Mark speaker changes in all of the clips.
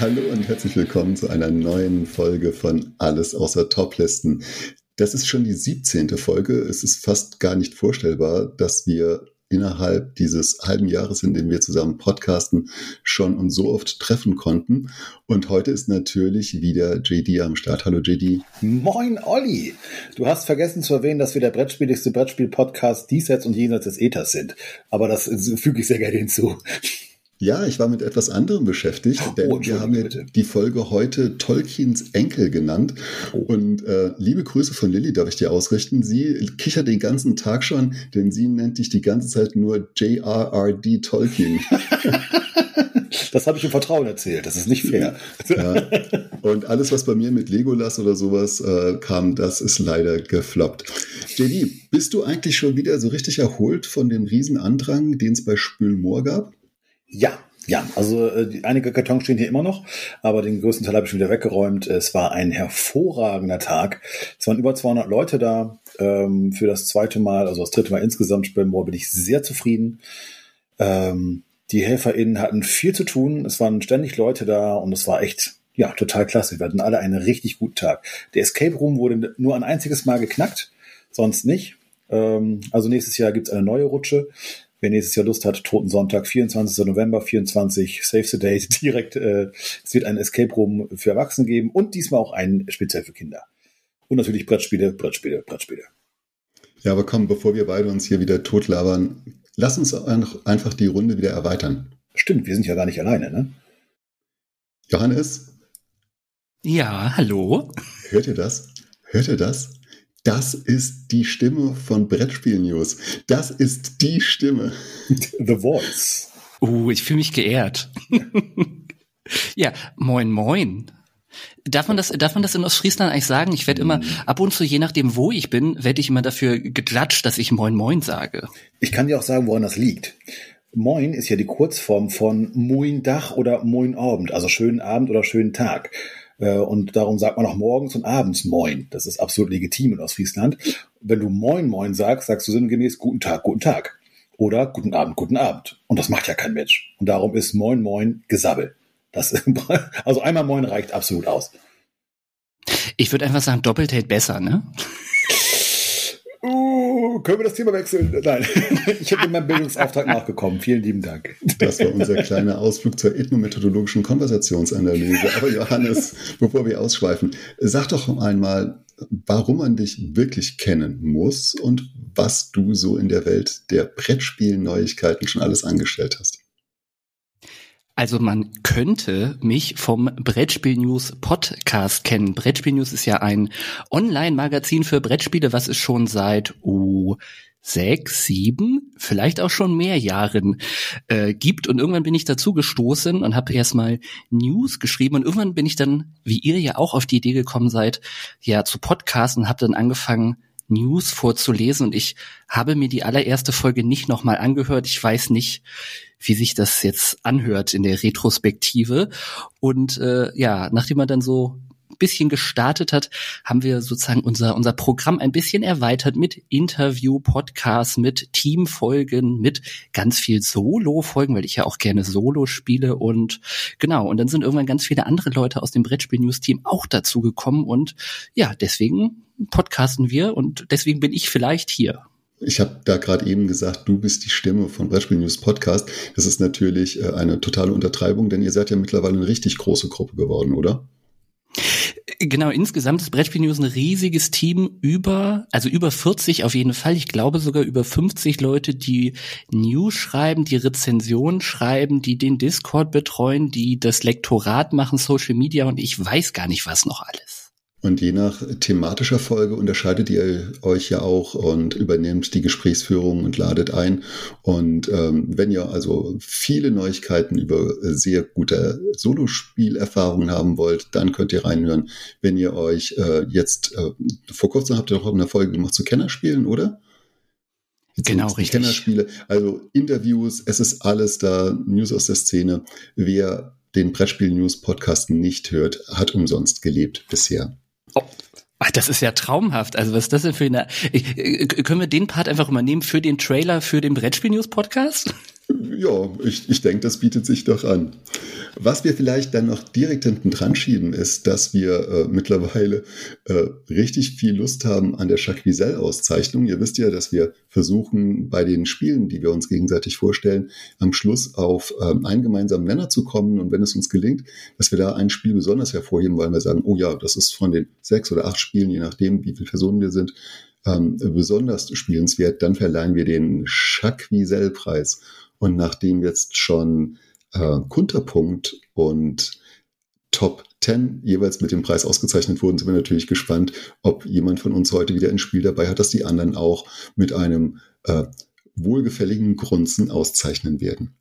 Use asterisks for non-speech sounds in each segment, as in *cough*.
Speaker 1: Hallo und herzlich willkommen zu einer neuen Folge von Alles außer Toplisten. Das ist schon die 17. Folge. Es ist fast gar nicht vorstellbar, dass wir innerhalb dieses halben Jahres, in dem wir zusammen podcasten, schon uns so oft treffen konnten. Und heute ist natürlich wieder JD am Start. Hallo JD.
Speaker 2: Moin Olli. Du hast vergessen zu erwähnen, dass wir der brettspieligste Brettspiel-Podcast diesseits und jenseits des Ethers sind. Aber das füge ich sehr gerne hinzu.
Speaker 1: Ja, ich war mit etwas anderem beschäftigt, oh, denn wir haben ja die Folge heute Tolkiens Enkel genannt. Oh. Und äh, liebe Grüße von Lilly darf ich dir ausrichten. Sie kichert den ganzen Tag schon, denn sie nennt dich die ganze Zeit nur J.R.R.D. Tolkien. *laughs*
Speaker 2: das habe ich im Vertrauen erzählt. Das ist nicht fair.
Speaker 1: Ja. Und alles, was bei mir mit Legolas oder sowas äh, kam, das ist leider gefloppt. JD, bist du eigentlich schon wieder so richtig erholt von dem Riesenandrang, den es bei Spülmoor gab?
Speaker 2: Ja, ja, also äh, einige Kartons stehen hier immer noch, aber den größten Teil habe ich wieder weggeräumt. Es war ein hervorragender Tag. Es waren über 200 Leute da ähm, für das zweite Mal, also das dritte Mal insgesamt Spillmoor bin ich sehr zufrieden. Ähm, die HelferInnen hatten viel zu tun. Es waren ständig Leute da und es war echt, ja, total klasse. Wir hatten alle einen richtig guten Tag. Der Escape Room wurde nur ein einziges Mal geknackt, sonst nicht. Ähm, also nächstes Jahr gibt's eine neue Rutsche. Wer nächstes Jahr Lust hat, Toten Sonntag, 24. November, 24, Save the Date, *laughs* direkt. Äh, es wird ein Escape Room für Erwachsene geben und diesmal auch einen speziell für Kinder. Und natürlich Brettspiele, Brettspiele, Brettspiele.
Speaker 1: Ja, aber komm, bevor wir beide uns hier wieder totlabern, lass uns einfach die Runde wieder erweitern.
Speaker 2: Stimmt, wir sind ja gar nicht alleine, ne?
Speaker 1: Johannes?
Speaker 3: Ja, hallo?
Speaker 1: Hört ihr das? Hört ihr das? Das ist die Stimme von Brettspiel News. Das ist die Stimme.
Speaker 2: The Voice.
Speaker 3: Uh, ich fühle mich geehrt. ja, moin, moin. Darf man das, darf man das in Ostfriesland eigentlich sagen? Ich werde immer, ab und zu, je nachdem, wo ich bin, werde ich immer dafür geklatscht, dass ich moin, moin sage.
Speaker 2: Ich kann dir auch sagen, woran das liegt. Moin ist ja die Kurzform von Moin Dach oder Moin Abend, also schönen Abend oder schönen Tag. Äh, und darum sagt man auch morgens und abends Moin. Das ist absolut legitim in Ostfriesland. Wenn du Moin Moin sagst, sagst du sinngemäß Guten Tag, Guten Tag. Oder Guten Abend, Guten Abend. Und das macht ja kein Mensch. Und darum ist Moin Moin Gesabbel. Das, *laughs* also einmal Moin reicht absolut aus.
Speaker 3: Ich würde einfach sagen, doppelt hält besser, ne?
Speaker 2: Können wir das Thema wechseln? *laughs* Nein, ich bin meinem Bildungsauftrag *laughs* nachgekommen. Vielen lieben Dank.
Speaker 1: Das war unser kleiner Ausflug zur ethnomethodologischen Konversationsanalyse. Aber Johannes, bevor wir ausschweifen, sag doch einmal, warum man dich wirklich kennen muss und was du so in der Welt der Brettspielneuigkeiten schon alles angestellt hast.
Speaker 3: Also man könnte mich vom Brettspiel News Podcast kennen. Brettspiel News ist ja ein Online-Magazin für Brettspiele, was es schon seit uh, sechs, sieben, vielleicht auch schon mehr Jahren äh, gibt. Und irgendwann bin ich dazu gestoßen und habe erstmal News geschrieben. Und irgendwann bin ich dann, wie ihr ja auch auf die Idee gekommen seid, ja zu Podcasten und habe dann angefangen, News vorzulesen. Und ich habe mir die allererste Folge nicht nochmal angehört. Ich weiß nicht, wie sich das jetzt anhört in der Retrospektive. Und äh, ja, nachdem man dann so bisschen gestartet hat, haben wir sozusagen unser, unser Programm ein bisschen erweitert mit Interview, Podcasts, mit Teamfolgen, mit ganz viel Solo-Folgen, weil ich ja auch gerne Solo spiele und genau. Und dann sind irgendwann ganz viele andere Leute aus dem Brettspiel-News-Team auch dazu gekommen und ja, deswegen podcasten wir und deswegen bin ich vielleicht hier
Speaker 1: ich habe da gerade eben gesagt, du bist die Stimme von Brettspiel News Podcast. Das ist natürlich äh, eine totale Untertreibung, denn ihr seid ja mittlerweile eine richtig große Gruppe geworden, oder?
Speaker 3: Genau, insgesamt ist Brettspiel News ein riesiges Team über, also über 40 auf jeden Fall. Ich glaube sogar über 50 Leute, die News schreiben, die Rezensionen schreiben, die den Discord betreuen, die das Lektorat machen, Social Media und ich weiß gar nicht was noch alles.
Speaker 1: Und je nach thematischer Folge unterscheidet ihr euch ja auch und übernehmt die Gesprächsführung und ladet ein. Und ähm, wenn ihr also viele Neuigkeiten über sehr gute Solospielerfahrungen haben wollt, dann könnt ihr reinhören. Wenn ihr euch äh, jetzt, äh, vor kurzem habt ihr doch eine Folge gemacht zu Kennerspielen, oder?
Speaker 3: Jetzt genau, richtig.
Speaker 1: Kennerspiele, also Interviews, es ist alles da, News aus der Szene. Wer den Brettspiel News Podcast nicht hört, hat umsonst gelebt bisher.
Speaker 3: Oh. Ach, das ist ja traumhaft. Also was ist das denn für eine? Ich, äh, können wir den Part einfach übernehmen für den Trailer für den Brettspiel News Podcast?
Speaker 1: Ja, ich, ich denke, das bietet sich doch an. Was wir vielleicht dann noch direkt hinten dran schieben, ist, dass wir äh, mittlerweile äh, richtig viel Lust haben an der Jacques Wiesel-Auszeichnung. Ihr wisst ja, dass wir versuchen, bei den Spielen, die wir uns gegenseitig vorstellen, am Schluss auf ähm, einen gemeinsamen Nenner zu kommen. Und wenn es uns gelingt, dass wir da ein Spiel besonders hervorheben, weil wir sagen, oh ja, das ist von den sechs oder acht Spielen, je nachdem, wie viele Personen wir sind, ähm, besonders spielenswert, dann verleihen wir den Jacques Wiesel-Preis. Und nachdem jetzt schon äh, Kunterpunkt und Top 10 jeweils mit dem Preis ausgezeichnet wurden, sind wir natürlich gespannt, ob jemand von uns heute wieder ein Spiel dabei hat, dass die anderen auch mit einem äh, wohlgefälligen Grunzen auszeichnen werden.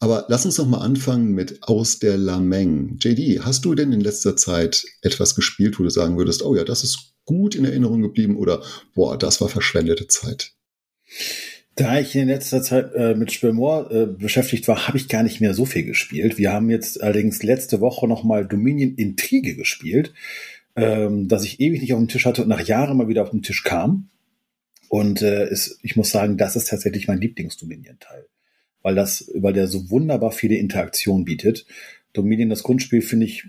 Speaker 1: Aber lass uns noch mal anfangen mit Aus der Lameng. JD, hast du denn in letzter Zeit etwas gespielt, wo du sagen würdest, oh ja, das ist gut in Erinnerung geblieben oder boah, das war verschwendete Zeit?
Speaker 2: Da ich in letzter Zeit äh, mit Spillmore äh, beschäftigt war, habe ich gar nicht mehr so viel gespielt. Wir haben jetzt allerdings letzte Woche nochmal Dominion Intrige gespielt, ähm, dass ich ewig nicht auf dem Tisch hatte und nach Jahren mal wieder auf den Tisch kam. Und äh, ist, ich muss sagen, das ist tatsächlich mein Lieblings-Dominion-Teil. Weil das, weil der so wunderbar viele Interaktionen bietet. Dominion, das Grundspiel, finde ich,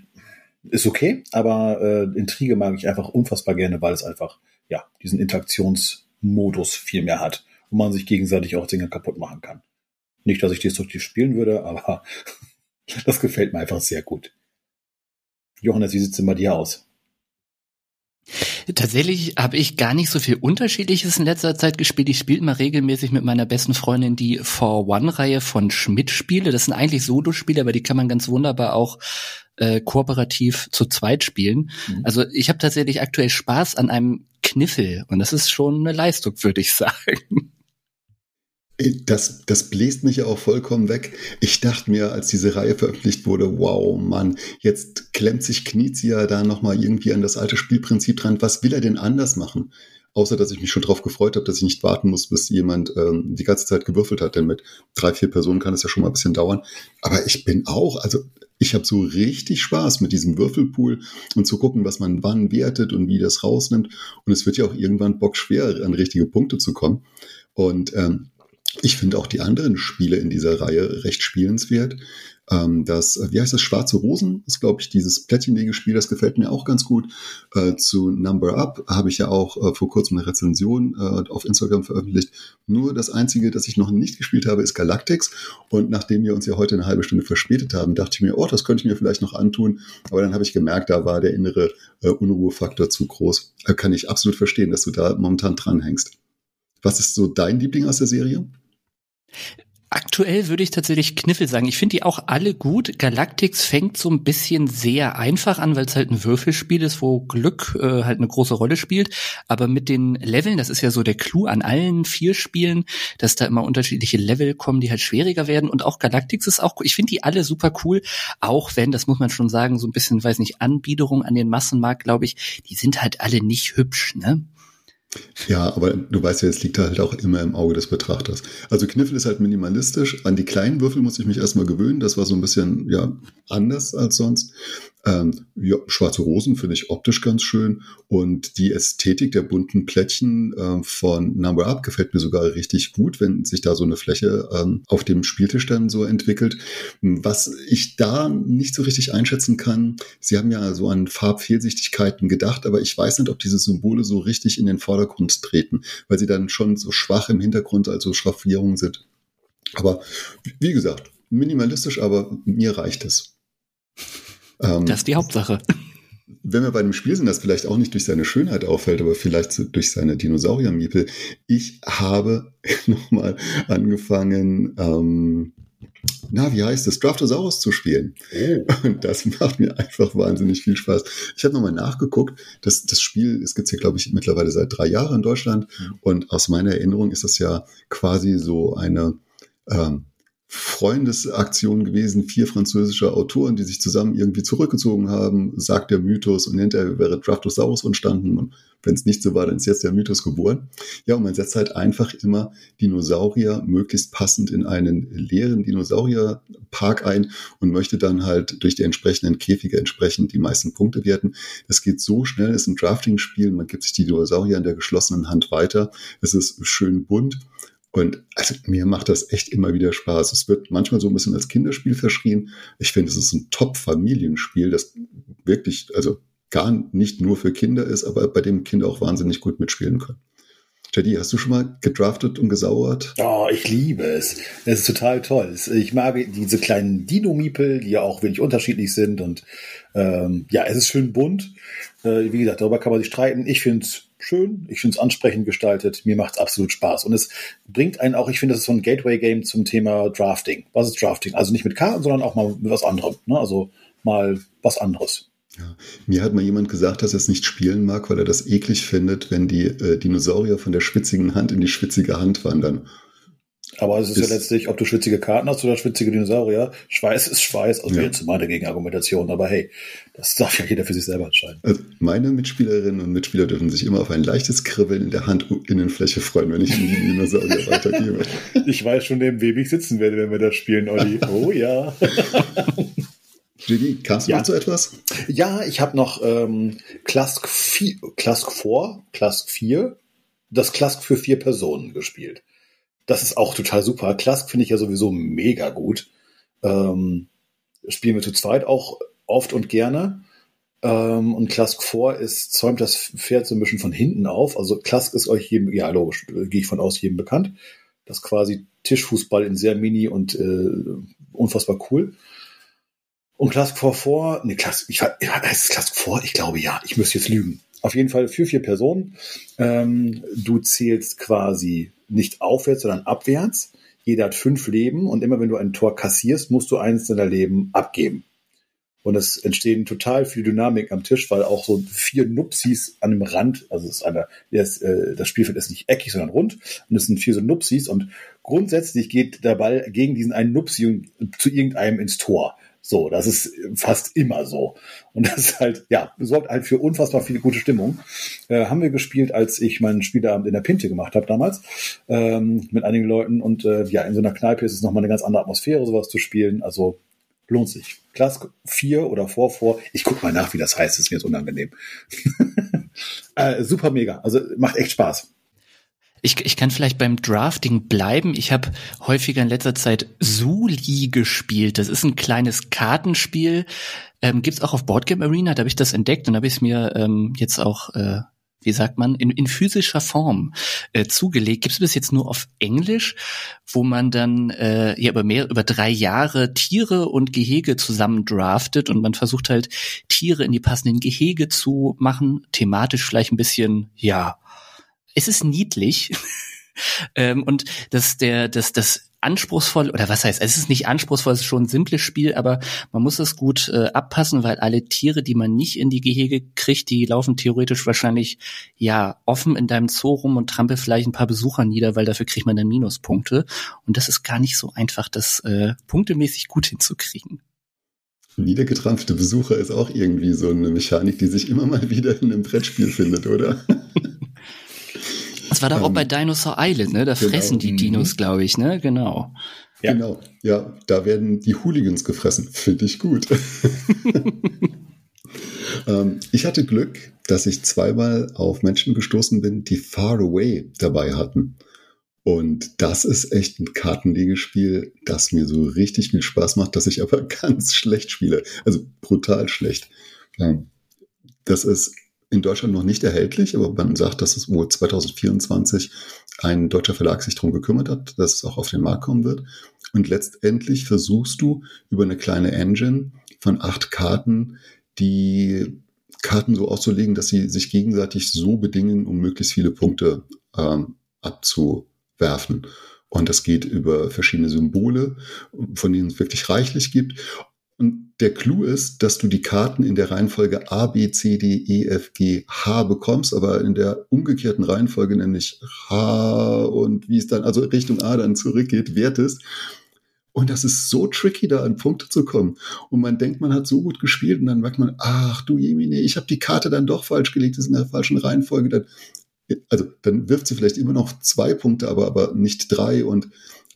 Speaker 2: ist okay, aber äh, Intrige mag ich einfach unfassbar gerne, weil es einfach, ja, diesen Interaktionsmodus viel mehr hat wo man sich gegenseitig auch Dinge kaputt machen kann. Nicht, dass ich destruktiv spielen würde, aber *laughs* das gefällt mir einfach sehr gut. Johannes, wie sieht es denn bei dir aus?
Speaker 3: Tatsächlich habe ich gar nicht so viel Unterschiedliches in letzter Zeit gespielt. Ich spiele immer regelmäßig mit meiner besten Freundin die For One-Reihe von Schmidt-Spiele. Das sind eigentlich Solo-Spiele, aber die kann man ganz wunderbar auch äh, kooperativ zu zweit spielen. Mhm. Also ich habe tatsächlich aktuell Spaß an einem Kniffel und das ist schon eine Leistung, würde ich *laughs* sagen.
Speaker 1: Das, das bläst mich ja auch vollkommen weg. Ich dachte mir, als diese Reihe veröffentlicht wurde, wow, Mann, jetzt klemmt sich Knizia da nochmal irgendwie an das alte Spielprinzip dran. Was will er denn anders machen? Außer, dass ich mich schon drauf gefreut habe, dass ich nicht warten muss, bis jemand ähm, die ganze Zeit gewürfelt hat. Denn mit drei, vier Personen kann es ja schon mal ein bisschen dauern. Aber ich bin auch, also ich habe so richtig Spaß mit diesem Würfelpool und zu gucken, was man wann wertet und wie das rausnimmt. Und es wird ja auch irgendwann bockschwer, an richtige Punkte zu kommen. Und ähm, ich finde auch die anderen Spiele in dieser Reihe recht spielenswert. Ähm, das, wie heißt das, Schwarze Rosen ist, glaube ich, dieses Plättchenlegespiel, das gefällt mir auch ganz gut. Äh, zu Number Up habe ich ja auch äh, vor kurzem eine Rezension äh, auf Instagram veröffentlicht. Nur das Einzige, das ich noch nicht gespielt habe, ist Galactics. Und nachdem wir uns ja heute eine halbe Stunde verspätet haben, dachte ich mir, oh, das könnte ich mir vielleicht noch antun. Aber dann habe ich gemerkt, da war der innere äh, Unruhefaktor zu groß. Äh, kann ich absolut verstehen, dass du da momentan dranhängst. Was ist so dein Liebling aus der Serie?
Speaker 3: Aktuell würde ich tatsächlich Kniffel sagen. Ich finde die auch alle gut. Galactics fängt so ein bisschen sehr einfach an, weil es halt ein Würfelspiel ist, wo Glück äh, halt eine große Rolle spielt. Aber mit den Leveln, das ist ja so der Clou an allen vier Spielen, dass da immer unterschiedliche Level kommen, die halt schwieriger werden. Und auch Galactics ist auch, ich finde die alle super cool. Auch wenn, das muss man schon sagen, so ein bisschen, weiß nicht, Anbiederung an den Massenmarkt, glaube ich, die sind halt alle nicht hübsch, ne?
Speaker 1: Ja, aber du weißt ja, es liegt halt auch immer im Auge des Betrachters. Also Kniffel ist halt minimalistisch. An die kleinen Würfel muss ich mich erstmal gewöhnen. Das war so ein bisschen, ja, anders als sonst. Ähm, ja, schwarze Rosen finde ich optisch ganz schön und die Ästhetik der bunten Plättchen äh, von Number Up gefällt mir sogar richtig gut, wenn sich da so eine Fläche ähm, auf dem Spieltisch dann so entwickelt. Was ich da nicht so richtig einschätzen kann, Sie haben ja so an Farbfehlsichtigkeiten gedacht, aber ich weiß nicht, ob diese Symbole so richtig in den Vordergrund treten, weil sie dann schon so schwach im Hintergrund, also Schraffierungen sind. Aber wie gesagt, minimalistisch, aber mir reicht es.
Speaker 3: Ähm, das ist die Hauptsache.
Speaker 1: Wenn wir bei dem Spiel sind, das vielleicht auch nicht durch seine Schönheit auffällt, aber vielleicht durch seine Dinosaurier-Miepel. Ich habe *laughs* nochmal angefangen, ähm, na, wie heißt es, Draftosaurus zu spielen. Oh. *laughs* Und das macht mir einfach wahnsinnig viel Spaß. Ich habe nochmal nachgeguckt, das, das Spiel, es gibt ja, glaube ich, mittlerweile seit drei Jahren in Deutschland. Mhm. Und aus meiner Erinnerung ist das ja quasi so eine ähm, Freundesaktion gewesen, vier französische Autoren, die sich zusammen irgendwie zurückgezogen haben, sagt der Mythos und hinterher wäre Draftosaurus entstanden und wenn es nicht so war, dann ist jetzt der Mythos geboren. Ja, und man setzt halt einfach immer Dinosaurier möglichst passend in einen leeren Dinosaurierpark ein und möchte dann halt durch die entsprechenden Käfige entsprechend die meisten Punkte werten. Das geht so schnell, es ist ein Drafting-Spiel, man gibt sich die Dinosaurier in der geschlossenen Hand weiter, es ist schön bunt Und also mir macht das echt immer wieder Spaß. Es wird manchmal so ein bisschen als Kinderspiel verschrien. Ich finde, es ist ein Top-Familienspiel, das wirklich, also gar nicht nur für Kinder ist, aber bei dem Kinder auch wahnsinnig gut mitspielen können. Teddy, hast du schon mal gedraftet und gesauert?
Speaker 2: Oh, ich liebe es. Es ist total toll. Ich mag diese kleinen Dino-Miepel, die ja auch wenig unterschiedlich sind. Und ähm, ja, es ist schön bunt. Äh, wie gesagt, darüber kann man sich streiten. Ich finde es schön, ich finde es ansprechend gestaltet. Mir macht es absolut Spaß. Und es bringt einen auch, ich finde, das ist so ein Gateway-Game zum Thema Drafting. Was ist Drafting? Also nicht mit Karten, sondern auch mal mit was anderem. Ne? Also mal was anderes.
Speaker 1: Ja. Mir hat mal jemand gesagt, dass er es nicht spielen mag, weil er das eklig findet, wenn die äh, Dinosaurier von der schwitzigen Hand in die schwitzige Hand wandern.
Speaker 2: Aber es ist, ist ja letztlich, ob du schwitzige Karten hast oder schwitzige Dinosaurier. Schweiß ist Schweiß, also ja. jetzt meine Gegenargumentation. Aber hey, das darf ja jeder für sich selber entscheiden.
Speaker 1: Also meine Mitspielerinnen und Mitspieler dürfen sich immer auf ein leichtes Kribbeln in der Handinnenfläche freuen, wenn ich in die Dinosaurier *laughs* weitergebe.
Speaker 2: Ich weiß schon, neben wem ich sitzen werde, wenn wir das spielen, Olli. Oh ja. *laughs*
Speaker 1: Gigi, kannst du ja. noch so etwas?
Speaker 2: Ja, ich habe noch ähm, Klask 4, Klask 4, Klask 4, das Klask für vier Personen gespielt. Das ist auch total super. Klask finde ich ja sowieso mega gut. Ähm, spielen wir zu zweit auch oft und gerne. Ähm, und Klask 4 ist, zäumt das Pferd so ein bisschen von hinten auf. Also Klask ist euch jedem, ja logisch, gehe ich von aus, jedem bekannt. Das quasi Tischfußball in sehr mini und äh, unfassbar cool. Und Classic 4 vor, ne, Classic, ich, heißt es Classic 4? Ich glaube ja, ich müsste jetzt lügen. Auf jeden Fall für vier Personen. Ähm, du zählst quasi nicht aufwärts, sondern abwärts. Jeder hat fünf Leben und immer wenn du ein Tor kassierst, musst du eins deiner Leben abgeben. Und es entstehen total viel Dynamik am Tisch, weil auch so vier Nupsis an dem Rand, also ist eine, das, äh, das Spielfeld ist nicht eckig, sondern rund, und es sind vier so Nupsis und grundsätzlich geht der Ball gegen diesen einen Nupsi zu irgendeinem ins Tor. So, das ist fast immer so. Und das ist halt, ja, sorgt halt für unfassbar viel gute Stimmung. Äh, haben wir gespielt, als ich meinen Spielabend in der Pinte gemacht habe damals, ähm, mit einigen Leuten. Und äh, ja, in so einer Kneipe ist es nochmal eine ganz andere Atmosphäre, sowas zu spielen. Also lohnt sich. Klass 4 oder 4 vor. Ich guck mal nach, wie das heißt, ist mir jetzt unangenehm. *laughs* äh, super mega. Also macht echt Spaß.
Speaker 3: Ich, ich kann vielleicht beim Drafting bleiben. Ich habe häufiger in letzter Zeit Suli gespielt. Das ist ein kleines Kartenspiel. Ähm, Gibt auch auf Boardgame Arena, da habe ich das entdeckt und habe ich es mir ähm, jetzt auch, äh, wie sagt man, in, in physischer Form äh, zugelegt. Gibt es bis jetzt nur auf Englisch, wo man dann äh, ja über mehr über drei Jahre Tiere und Gehege zusammen draftet und man versucht halt Tiere in die passenden Gehege zu machen, thematisch vielleicht ein bisschen ja es ist niedlich. *laughs* ähm, und das, der, das, das anspruchsvoll, oder was heißt, es ist nicht anspruchsvoll, es ist schon ein simples Spiel, aber man muss es gut äh, abpassen, weil alle Tiere, die man nicht in die Gehege kriegt, die laufen theoretisch wahrscheinlich ja offen in deinem Zoo rum und trampel vielleicht ein paar Besucher nieder, weil dafür kriegt man dann Minuspunkte. Und das ist gar nicht so einfach, das äh, punktemäßig gut *laughs* hinzukriegen.
Speaker 1: Niedergetrampfte Besucher ist auch irgendwie so eine Mechanik, die sich immer mal wieder in einem Brettspiel findet, oder? *laughs*
Speaker 3: Das war doch ähm, auch bei Dinosaur Island, ne? Da genau, fressen die Dinos, mhm. glaube ich, ne? Genau.
Speaker 1: Ja. Genau, ja, da werden die Hooligans gefressen. Finde ich gut. *laughs* ähm, ich hatte Glück, dass ich zweimal auf Menschen gestoßen bin, die Far Away dabei hatten. Und das ist echt ein Kartenlegespiel, das mir so richtig viel Spaß macht, dass ich aber *laughs* ganz schlecht spiele. Also brutal schlecht. Ähm, das ist in Deutschland noch nicht erhältlich, aber man sagt, dass es wohl 2024 ein deutscher Verlag sich darum gekümmert hat, dass es auch auf den Markt kommen wird. Und letztendlich versuchst du über eine kleine Engine von acht Karten die Karten so auszulegen, dass sie sich gegenseitig so bedingen, um möglichst viele Punkte ähm, abzuwerfen. Und das geht über verschiedene Symbole, von denen es wirklich reichlich gibt. Und der Clou ist, dass du die Karten in der Reihenfolge A, B, C, D, E, F, G, H bekommst, aber in der umgekehrten Reihenfolge, nämlich H und wie es dann, also Richtung A dann zurückgeht, wertest. Und das ist so tricky, da an Punkte zu kommen. Und man denkt, man hat so gut gespielt und dann merkt man, ach du Jemine, ich habe die Karte dann doch falsch gelegt, ist in der falschen Reihenfolge. Dann, also dann wirft sie vielleicht immer noch zwei Punkte, aber, aber nicht drei. Und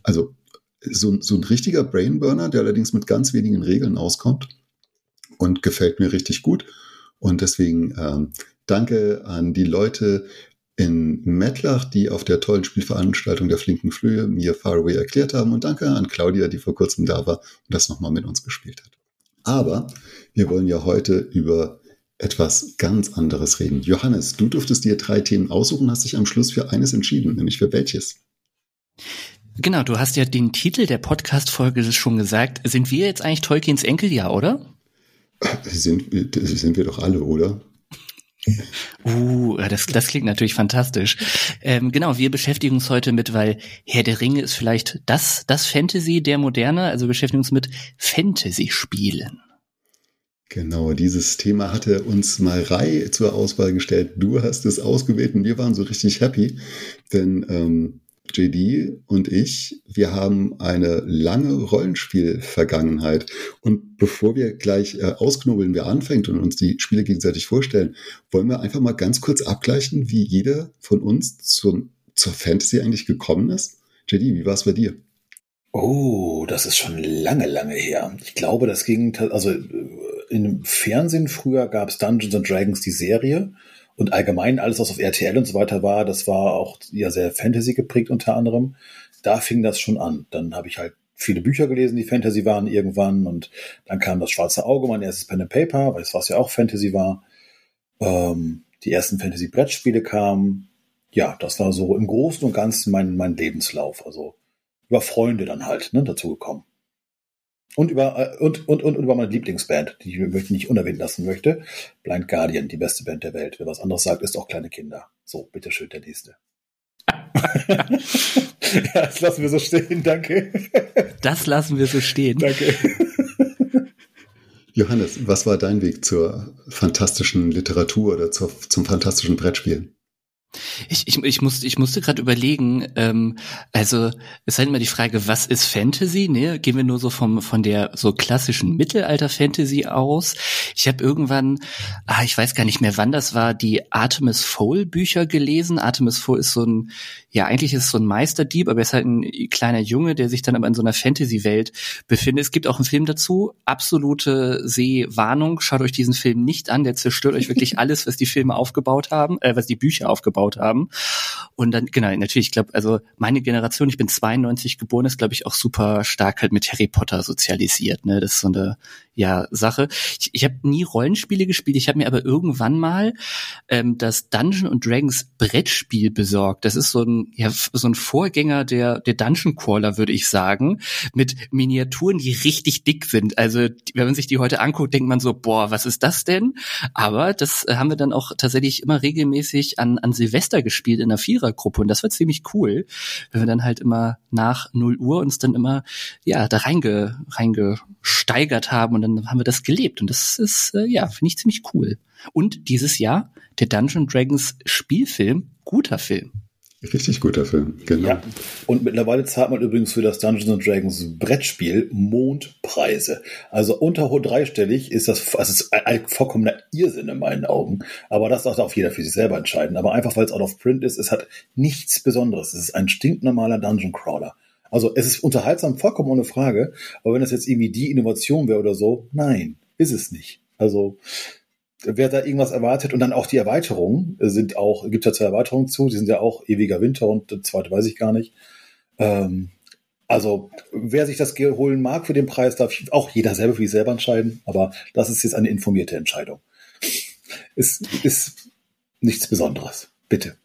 Speaker 1: also so, so ein richtiger Brainburner, der allerdings mit ganz wenigen Regeln auskommt und gefällt mir richtig gut. Und deswegen ähm, danke an die Leute in Mettlach, die auf der tollen Spielveranstaltung der Flinken Flühe mir Faraway erklärt haben. Und danke an Claudia, die vor kurzem da war und das nochmal mit uns gespielt hat. Aber wir wollen ja heute über etwas ganz anderes reden. Johannes, du durftest dir drei Themen aussuchen, hast dich am Schluss für eines entschieden, nämlich für welches?
Speaker 3: Genau, du hast ja den Titel der Podcast-Folge schon gesagt. Sind wir jetzt eigentlich Tolkiens Enkel, ja, oder?
Speaker 1: Sind, sind wir doch alle, oder?
Speaker 3: Uh, das, das klingt natürlich fantastisch. Ähm, genau, wir beschäftigen uns heute mit, weil Herr der Ringe ist vielleicht das, das Fantasy der Moderne, also beschäftigen uns mit Fantasy-Spielen.
Speaker 1: Genau, dieses Thema hatte uns Marei zur Auswahl gestellt. Du hast es ausgewählt und wir waren so richtig happy, denn ähm, JD und ich, wir haben eine lange Rollenspiel-Vergangenheit. Und bevor wir gleich äh, ausknobeln, wer anfängt und uns die Spiele gegenseitig vorstellen, wollen wir einfach mal ganz kurz abgleichen, wie jeder von uns zum, zur Fantasy eigentlich gekommen ist. JD, wie war es bei dir?
Speaker 2: Oh, das ist schon lange, lange her. Ich glaube, das ging, also äh, im Fernsehen früher gab es Dungeons and Dragons die Serie und allgemein alles, was auf RTL und so weiter war, das war auch ja sehr Fantasy geprägt unter anderem. Da fing das schon an. Dann habe ich halt viele Bücher gelesen, die Fantasy waren irgendwann und dann kam das Schwarze Auge, mein erstes Pen and Paper, weil es was ja auch Fantasy war. Ähm, die ersten Fantasy-Brettspiele kamen. Ja, das war so im Großen und Ganzen mein, mein Lebenslauf. Also über Freunde dann halt ne, dazu gekommen. Und über, äh, und, und, und, über meine Lieblingsband, die ich nicht unerwähnt lassen möchte. Blind Guardian, die beste Band der Welt. Wer was anderes sagt, ist auch kleine Kinder. So, bitteschön, der nächste. *laughs* ja, das lassen wir so stehen, danke.
Speaker 3: Das lassen wir so stehen.
Speaker 2: Danke.
Speaker 1: Johannes, was war dein Weg zur fantastischen Literatur oder zur, zum fantastischen Brettspielen?
Speaker 3: Ich, ich, ich, musste, ich musste gerade überlegen, ähm, also es ist halt immer die Frage, was ist Fantasy? Ne? Gehen wir nur so vom von der so klassischen Mittelalter-Fantasy aus. Ich habe irgendwann, ah, ich weiß gar nicht mehr, wann das war, die Artemis Fowl-Bücher gelesen. Artemis Fowl ist so ein, ja, eigentlich ist es so ein Meisterdieb, aber er ist halt ein kleiner Junge, der sich dann aber in so einer Fantasy-Welt befindet. Es gibt auch einen Film dazu. Absolute Sehwarnung. Schaut euch diesen Film nicht an, der zerstört euch wirklich *laughs* alles, was die Filme aufgebaut haben, äh, was die Bücher aufgebaut aufgebaut haben. Und dann, genau, natürlich, ich glaube, also meine Generation, ich bin 92 geboren, ist, glaube ich, auch super stark halt mit Harry Potter sozialisiert. Ne? Das ist so eine ja, Sache. Ich, ich habe nie Rollenspiele gespielt, ich habe mir aber irgendwann mal ähm, das Dungeon und Dragons Brettspiel besorgt. Das ist so ein, ja, so ein Vorgänger der, der Dungeon Crawler, würde ich sagen, mit Miniaturen, die richtig dick sind. Also wenn man sich die heute anguckt, denkt man so, boah, was ist das denn? Aber das äh, haben wir dann auch tatsächlich immer regelmäßig an, an Silvester gespielt in einer Vierergruppe und das war ziemlich cool, wenn wir dann halt immer nach 0 Uhr uns dann immer ja da reinge, reingesteigert haben und dann haben wir das gelebt und das ist äh, ja finde ich ziemlich cool. Und dieses Jahr der Dungeon Dragons Spielfilm, guter Film.
Speaker 1: Richtig guter Film, genau. Ja.
Speaker 2: Und mittlerweile zahlt man übrigens für das Dungeons Dragons Brettspiel Mondpreise. Also unter dreistellig ist das, also ist ein vollkommener Irrsinn in meinen Augen. Aber das darf auch jeder für sich selber entscheiden. Aber einfach, weil es out of print ist, es hat nichts Besonderes. Es ist ein stinknormaler Dungeon Crawler. Also es ist unterhaltsam, vollkommen ohne Frage. Aber wenn das jetzt irgendwie die Innovation wäre oder so, nein, ist es nicht. Also wer da irgendwas erwartet und dann auch die Erweiterungen sind auch, gibt ja zwei Erweiterungen zu, die sind ja auch ewiger Winter und der zweite weiß ich gar nicht. Ähm, also wer sich das holen mag für den Preis, darf auch jeder selber für sich selber entscheiden, aber das ist jetzt eine informierte Entscheidung. Ist, ist nichts Besonderes. Bitte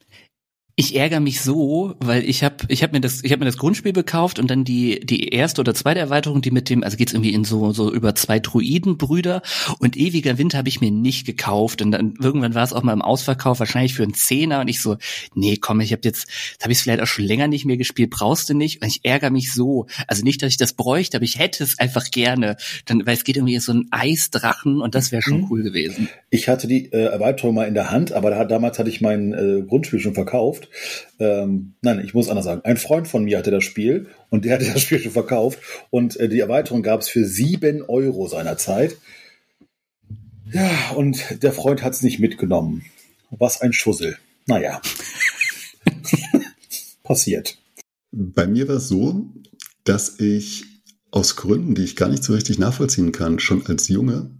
Speaker 3: ich ärgere mich so, weil ich habe ich hab mir das ich habe mir das Grundspiel gekauft und dann die die erste oder zweite Erweiterung, die mit dem also geht's irgendwie in so so über zwei Druidenbrüder und ewiger Wind habe ich mir nicht gekauft und dann irgendwann war es auch mal im Ausverkauf wahrscheinlich für einen Zehner und ich so nee komm ich habe jetzt habe ich es vielleicht auch schon länger nicht mehr gespielt brauchst du nicht und ich ärgere mich so also nicht dass ich das bräuchte aber ich hätte es einfach gerne dann weil es geht irgendwie so ein Eisdrachen und das wäre schon mhm. cool gewesen
Speaker 2: ich hatte die äh, Erweiterung mal in der Hand aber da, damals hatte ich mein äh, Grundspiel schon verkauft ähm, nein, ich muss anders sagen. Ein Freund von mir hatte das Spiel und der hatte das Spiel schon verkauft und äh, die Erweiterung gab es für sieben Euro seinerzeit. Ja, und der Freund hat es nicht mitgenommen. Was ein Schussel. Naja. *laughs* Passiert.
Speaker 1: Bei mir war es so, dass ich aus Gründen, die ich gar nicht so richtig nachvollziehen kann, schon als Junge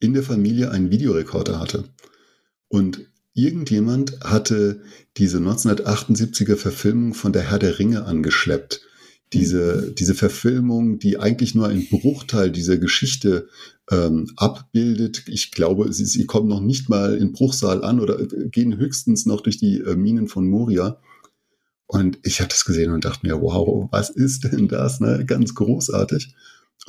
Speaker 1: in der Familie einen Videorekorder hatte. Und irgendjemand hatte diese 1978er Verfilmung von der Herr der Ringe angeschleppt. Diese, diese Verfilmung, die eigentlich nur einen Bruchteil dieser Geschichte ähm, abbildet. Ich glaube, sie, sie kommen noch nicht mal in Bruchsal an oder gehen höchstens noch durch die äh, Minen von Moria. Und ich habe das gesehen und dachte mir, wow, was ist denn das? Ne? Ganz großartig.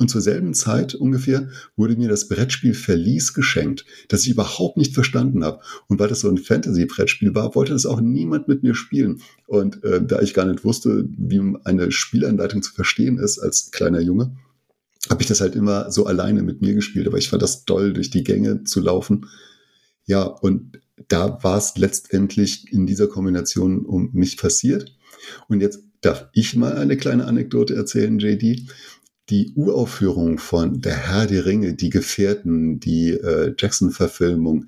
Speaker 1: Und zur selben Zeit ungefähr wurde mir das Brettspiel Verlies geschenkt, das ich überhaupt nicht verstanden habe. Und weil das so ein Fantasy-Brettspiel war, wollte das auch niemand mit mir spielen. Und äh, da ich gar nicht wusste, wie eine Spielanleitung zu verstehen ist als kleiner Junge, habe ich das halt immer so alleine mit mir gespielt. Aber ich fand das toll, durch die Gänge zu laufen. Ja, und da war es letztendlich in dieser Kombination um mich passiert. Und jetzt darf ich mal eine kleine Anekdote erzählen, JD die Uraufführung von Der Herr der Ringe, die Gefährten, die äh, Jackson-Verfilmung,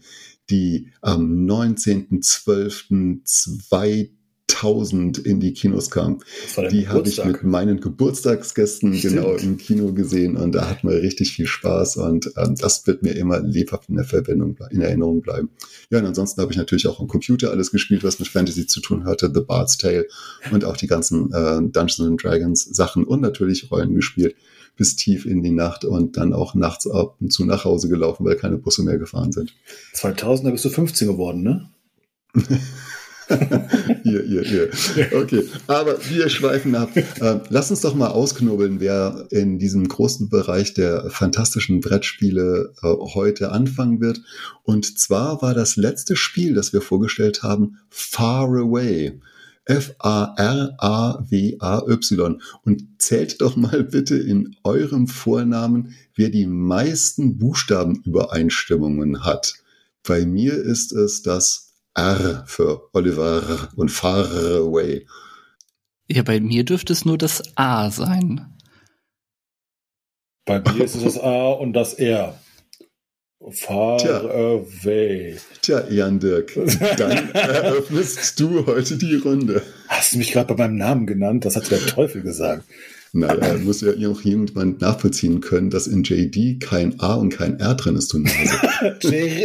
Speaker 1: die am 19.12.2000 in die Kinos kam. Die habe ich mit meinen Geburtstagsgästen Stimmt. genau im Kino gesehen und da hat man richtig viel Spaß und ähm, das wird mir immer lebhaft in der Verbindung, in Erinnerung bleiben. Ja, und ansonsten habe ich natürlich auch am Computer alles gespielt, was mit Fantasy zu tun hatte, The Bard's Tale und auch die ganzen äh, Dungeons and Dragons Sachen und natürlich Rollen gespielt bis tief in die Nacht und dann auch nachts ab und zu nach Hause gelaufen, weil keine Busse mehr gefahren sind.
Speaker 2: 2000, da bist du 15 geworden, ne? *laughs* *laughs*
Speaker 1: hier, hier, hier. Okay, aber wir schweifen ab. Äh, lass uns doch mal ausknobeln, wer in diesem großen Bereich der fantastischen Brettspiele äh, heute anfangen wird. Und zwar war das letzte Spiel, das wir vorgestellt haben, Far Away. F-A-R-A-W-A-Y. Und zählt doch mal bitte in eurem Vornamen, wer die meisten Buchstabenübereinstimmungen hat. Bei mir ist es das R für Oliver und Far Away.
Speaker 3: Ja, bei mir dürfte es nur das A sein.
Speaker 2: Bei mir ist es das A und das R. Far Tja. away.
Speaker 1: Tja, Jan Dirk, dann *laughs* eröffnest du heute die Runde.
Speaker 2: Hast du mich gerade bei meinem Namen genannt? Das hat der Teufel gesagt.
Speaker 1: Naja, muss ja auch jemand nachvollziehen können, dass in JD kein A und kein R drin ist, du Nase. *laughs*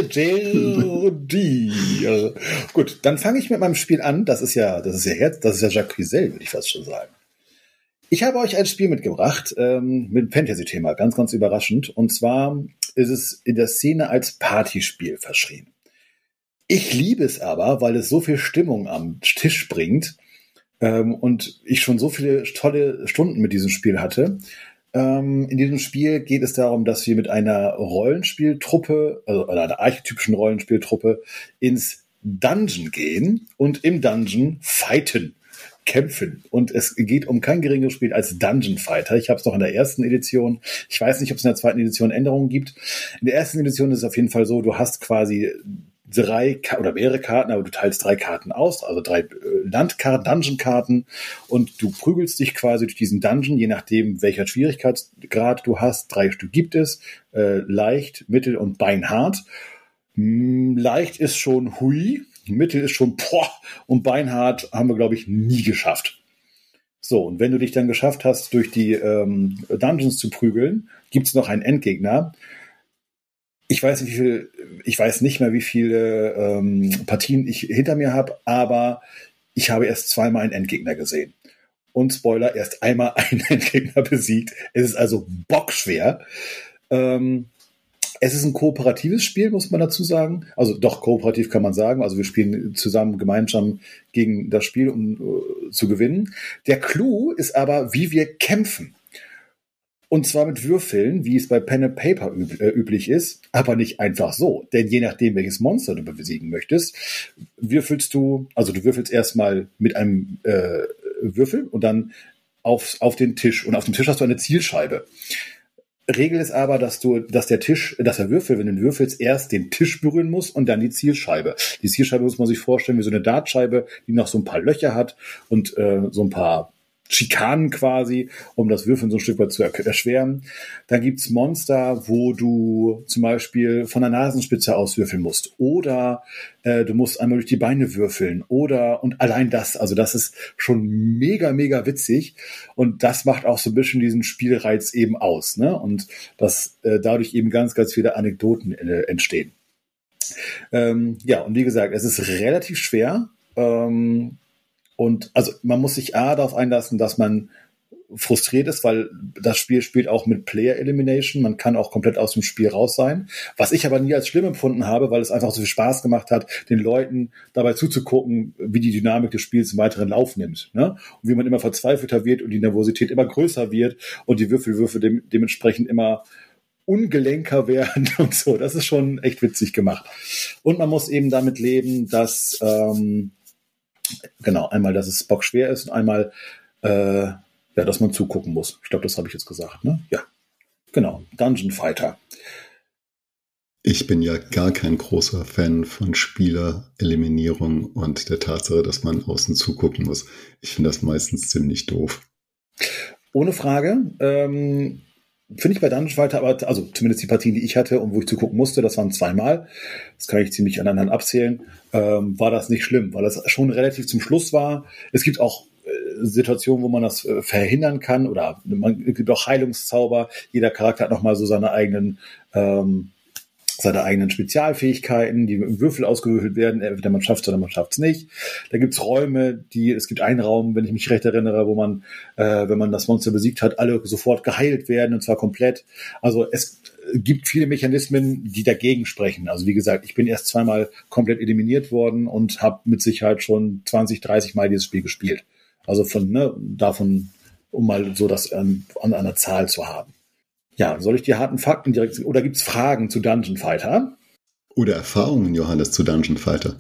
Speaker 2: JD. Gut, dann fange ich mit meinem Spiel an. Das ist ja, das ist ja Herz, das ist ja Jacques Cuisel, würde ich fast schon sagen. Ich habe euch ein Spiel mitgebracht ähm, mit Fantasy-Thema, ganz, ganz überraschend. Und zwar ist es in der Szene als Partyspiel verschrien. Ich liebe es aber, weil es so viel Stimmung am Tisch bringt ähm, und ich schon so viele tolle Stunden mit diesem Spiel hatte. Ähm, in diesem Spiel geht es darum, dass wir mit einer Rollenspieltruppe, also einer archetypischen Rollenspieltruppe, ins Dungeon gehen und im Dungeon fighten kämpfen. Und es geht um kein geringeres Spiel als Dungeon Fighter. Ich habe es noch in der ersten Edition. Ich weiß nicht, ob es in der zweiten Edition Änderungen gibt. In der ersten Edition ist es auf jeden Fall so, du hast quasi drei oder mehrere Karten, aber du teilst drei Karten aus, also drei äh, Landkarten, Dungeon-Karten und du prügelst dich quasi durch diesen Dungeon, je nachdem, welcher Schwierigkeitsgrad du hast. Drei Stück gibt es, äh, leicht, mittel und beinhart. Hm, leicht ist schon hui, Mittel ist schon boah, und beinhart haben wir, glaube ich, nie geschafft. So, und wenn du dich dann geschafft hast, durch die ähm, Dungeons zu prügeln, gibt es noch einen Endgegner. Ich weiß nicht, wie viel, ich weiß nicht mehr, wie viele ähm, Partien ich hinter mir habe, aber ich habe erst zweimal einen Endgegner gesehen. Und Spoiler, erst einmal *laughs* einen Endgegner besiegt. Es ist also bockschwer. Ähm, es ist ein kooperatives Spiel, muss man dazu sagen. Also doch, kooperativ kann man sagen. Also wir spielen zusammen gemeinsam gegen das Spiel, um uh, zu gewinnen. Der Clou ist aber, wie wir kämpfen. Und zwar mit Würfeln, wie es bei Pen and Paper üb äh, üblich ist, aber nicht einfach so. Denn je nachdem, welches Monster du besiegen möchtest, würfelst du, also du würfelst erstmal mit einem äh, Würfel und dann auf, auf den Tisch. Und auf dem Tisch hast du eine Zielscheibe. Regel ist aber, dass du, dass der Tisch, dass der Würfel, wenn du würfelst, erst den Tisch berühren muss und dann die Zielscheibe. Die Zielscheibe muss man sich vorstellen wie so eine Dartscheibe, die noch so ein paar Löcher hat und äh, so ein paar Schikanen quasi, um das Würfeln so ein Stück weit zu erschweren. Dann gibt's Monster, wo du zum Beispiel von der Nasenspitze aus würfeln musst. Oder äh, du musst einmal durch die Beine würfeln. Oder und allein das, also das ist schon mega, mega witzig. Und das macht auch so ein bisschen diesen Spielreiz eben aus. Ne? Und dass äh, dadurch eben ganz, ganz viele Anekdoten äh, entstehen. Ähm, ja, und wie gesagt, es ist relativ schwer. Ähm, und also man muss sich A darauf einlassen, dass man frustriert ist, weil das Spiel spielt auch mit Player Elimination. Man kann auch komplett aus dem Spiel raus sein. Was ich aber nie als schlimm empfunden habe, weil es einfach so viel Spaß gemacht hat, den Leuten dabei zuzugucken, wie die Dynamik des Spiels im weiteren Lauf nimmt. Ne? Und wie man immer verzweifelter wird und die Nervosität immer größer wird und die Würfelwürfe dem, dementsprechend immer ungelenker werden *laughs* und so. Das ist schon echt witzig gemacht. Und man muss eben damit leben, dass ähm, genau einmal, dass es bockschwer ist und einmal äh, ja, dass man zugucken muss. Ich glaube, das habe ich jetzt gesagt, ne? Ja. Genau. Dungeon Fighter.
Speaker 1: Ich bin ja gar kein großer Fan von Spielereliminierung und der Tatsache, dass man außen zugucken muss. Ich finde das meistens ziemlich doof.
Speaker 2: Ohne Frage. Ähm, finde ich bei Dungeon Fighter, aber also zumindest die Partien, die ich hatte und wo ich zugucken musste, das waren zweimal. Das kann ich ziemlich aneinander abzählen. Ähm, war das nicht schlimm, weil das schon relativ zum Schluss war. Es gibt auch Situation, wo man das äh, verhindern kann oder man gibt auch Heilungszauber. Jeder Charakter hat nochmal so seine eigenen ähm, seine eigenen Spezialfähigkeiten, die im Würfel ausgewürfelt werden, entweder man schafft es oder man schafft es nicht. Da gibt's Räume, die, es gibt einen Raum, wenn ich mich recht erinnere, wo man, äh, wenn man das Monster besiegt hat, alle sofort geheilt werden und zwar komplett. Also es gibt viele Mechanismen, die dagegen sprechen. Also wie gesagt, ich bin erst zweimal komplett eliminiert worden und habe mit Sicherheit schon 20, 30 Mal dieses Spiel gespielt. Also von ne, davon, um mal so das an, an einer Zahl zu haben. Ja, soll ich die harten Fakten direkt oder gibt's Fragen zu Dungeon Fighter?
Speaker 1: Oder Erfahrungen, Johannes, zu Dungeon Fighter?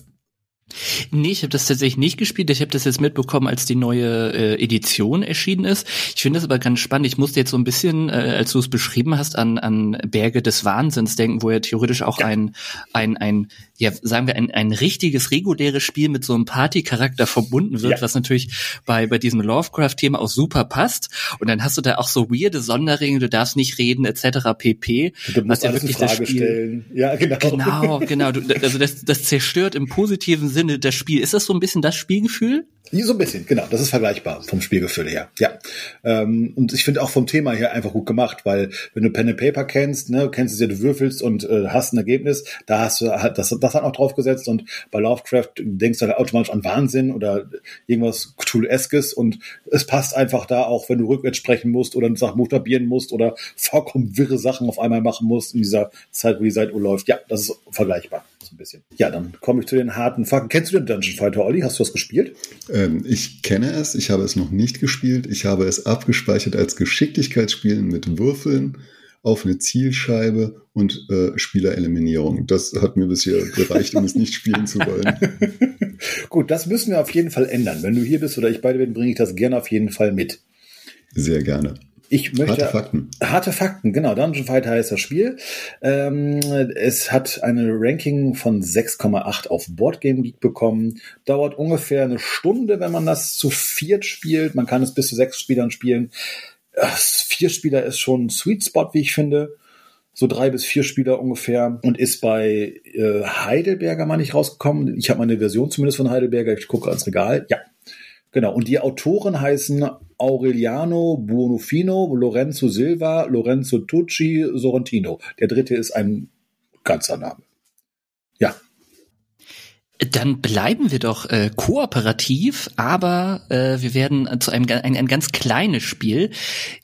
Speaker 3: Nee, ich habe das tatsächlich nicht gespielt. Ich habe das jetzt mitbekommen, als die neue äh, Edition erschienen ist. Ich finde das aber ganz spannend. Ich musste jetzt so ein bisschen, äh, als du es beschrieben hast, an, an Berge des Wahnsinns denken, wo ja theoretisch auch ja. ein, ein, ein, ja, sagen wir, ein, ein richtiges, reguläres Spiel mit so einem Party-Charakter verbunden wird, ja. was natürlich bei, bei diesem Lovecraft-Thema auch super passt. Und dann hast du da auch so weirde Sonderregeln, du darfst nicht reden, etc. pp.
Speaker 2: Du musst ja wirklich Frage das Spiel, stellen.
Speaker 3: Ja, genau. Genau, genau. Du, also das, das zerstört im positiven Sinne das Spiel. Ist das so ein bisschen das Spielgefühl?
Speaker 2: So ein bisschen, genau. Das ist vergleichbar vom Spielgefühl her. Ja. Ähm, und ich finde auch vom Thema her einfach gut gemacht, weil wenn du Pen and Paper kennst, ne, kennst es ja, du würfelst und äh, hast ein Ergebnis, da hast du das, das hat auch draufgesetzt und bei Lovecraft denkst du halt automatisch an Wahnsinn oder irgendwas Cthulhu-eskes und es passt einfach da auch, wenn du rückwärts sprechen musst oder Sachen buchstabieren musst oder *laughs* vollkommen wirre Sachen auf einmal machen musst in dieser Zeit, wo die Seite läuft. Ja, das ist vergleichbar so ein bisschen. Ja, dann komme ich zu den harten Fakten. Kennst du den Dungeon Fighter, Olli? Hast du das gespielt?
Speaker 1: Ähm, ich kenne es, ich habe es noch nicht gespielt. Ich habe es abgespeichert als Geschicklichkeitsspiel mit Würfeln auf eine Zielscheibe und äh, Spielereliminierung. Das hat mir bisher gereicht, um es nicht spielen zu wollen. *laughs*
Speaker 2: Gut, das müssen wir auf jeden Fall ändern. Wenn du hier bist oder ich beide bin, bringe ich das gerne auf jeden Fall mit.
Speaker 1: Sehr gerne.
Speaker 2: Ich möchte. Harte Fakten. Harte Fakten, genau. Dungeon Fighter heißt das Spiel. Ähm, es hat eine Ranking von 6,8 auf Boardgame Geek bekommen. Dauert ungefähr eine Stunde, wenn man das zu viert spielt. Man kann es bis zu sechs Spielern spielen. Vier Spieler ist schon ein Sweet Spot, wie ich finde. So drei bis vier Spieler ungefähr. Und ist bei äh, Heidelberger mal nicht rausgekommen. Ich habe meine Version zumindest von Heidelberger. Ich gucke ans Regal. Ja, Genau, und die Autoren heißen Aureliano Buonofino, Lorenzo Silva, Lorenzo Tucci, Sorrentino. Der dritte ist ein ganzer Name. Ja,
Speaker 3: dann bleiben wir doch äh, kooperativ, aber äh, wir werden zu einem ein, ein ganz kleines Spiel.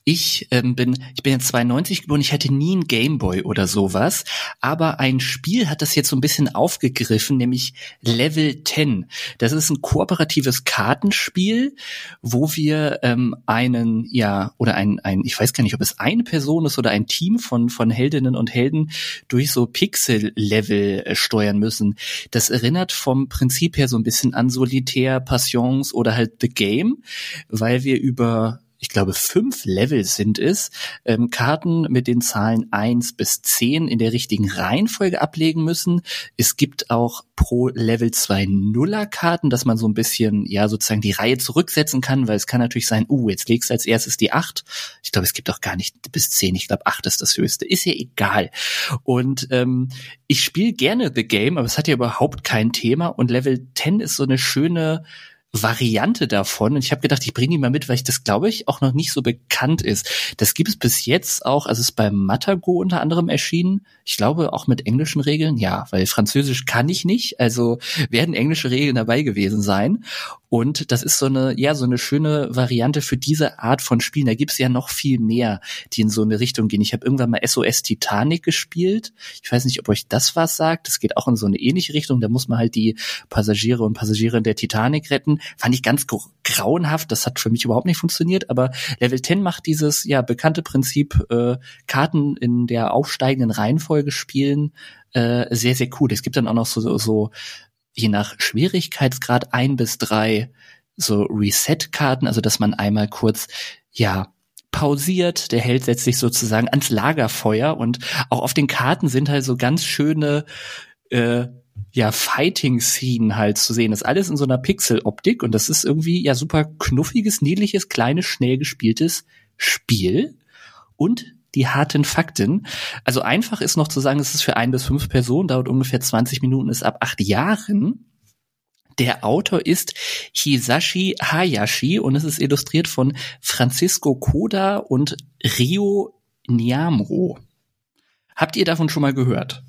Speaker 3: Ich ähm, bin ich bin jetzt 92 geboren, ich hatte nie ein Gameboy oder sowas, aber ein Spiel hat das jetzt so ein bisschen aufgegriffen, nämlich Level 10. Das ist ein kooperatives Kartenspiel, wo wir ähm, einen ja oder ein ein ich weiß gar nicht, ob es eine Person ist oder ein Team von von Heldinnen und Helden durch so Pixel Level äh, steuern müssen. Das erinnert vom Prinzip her so ein bisschen an Solitär, Passions oder halt The Game, weil wir über ich glaube, fünf Level sind es, ähm, Karten mit den Zahlen eins bis zehn in der richtigen Reihenfolge ablegen müssen. Es gibt auch pro Level zwei Nuller-Karten, dass man so ein bisschen, ja, sozusagen die Reihe zurücksetzen kann, weil es kann natürlich sein, uh, jetzt legst du als erstes die acht. Ich glaube, es gibt auch gar nicht bis zehn. Ich glaube, acht ist das höchste. Ist ja egal. Und ähm, ich spiele gerne The Game, aber es hat ja überhaupt kein Thema. Und Level 10 ist so eine schöne Variante davon. Und ich habe gedacht, ich bringe die mal mit, weil ich das, glaube ich, auch noch nicht so bekannt ist. Das gibt es bis jetzt auch, also es ist bei Matago unter anderem erschienen. Ich glaube auch mit englischen Regeln, ja, weil Französisch kann ich nicht. Also werden englische Regeln dabei gewesen sein. Und das ist so eine, ja, so eine schöne Variante für diese Art von Spielen. Da gibt's ja noch viel mehr, die in so eine Richtung gehen. Ich habe irgendwann mal SOS Titanic gespielt. Ich weiß nicht, ob euch das was sagt. Das geht auch in so eine ähnliche Richtung. Da muss man halt die Passagiere und Passagiere der Titanic retten. Fand ich ganz grauenhaft. Das hat für mich überhaupt nicht funktioniert. Aber Level 10 macht dieses ja bekannte Prinzip äh, Karten in der aufsteigenden Reihenfolge spielen äh, sehr, sehr cool. Es gibt dann auch noch so, so je nach Schwierigkeitsgrad ein bis drei so Reset-Karten, also dass man einmal kurz, ja, pausiert, der Held setzt sich sozusagen ans Lagerfeuer und auch auf den Karten sind halt so ganz schöne äh, ja, Fighting-Scene halt zu sehen. Das ist alles in so einer Pixel-Optik und das ist irgendwie ja super knuffiges, niedliches, kleines, schnell gespieltes Spiel. Und die harten Fakten. Also einfach ist noch zu sagen, es ist für ein bis fünf Personen, dauert ungefähr 20 Minuten, ist ab acht Jahren. Der Autor ist Hisashi Hayashi und es ist illustriert von Francisco Koda und Rio Niamro. Habt ihr davon schon mal gehört?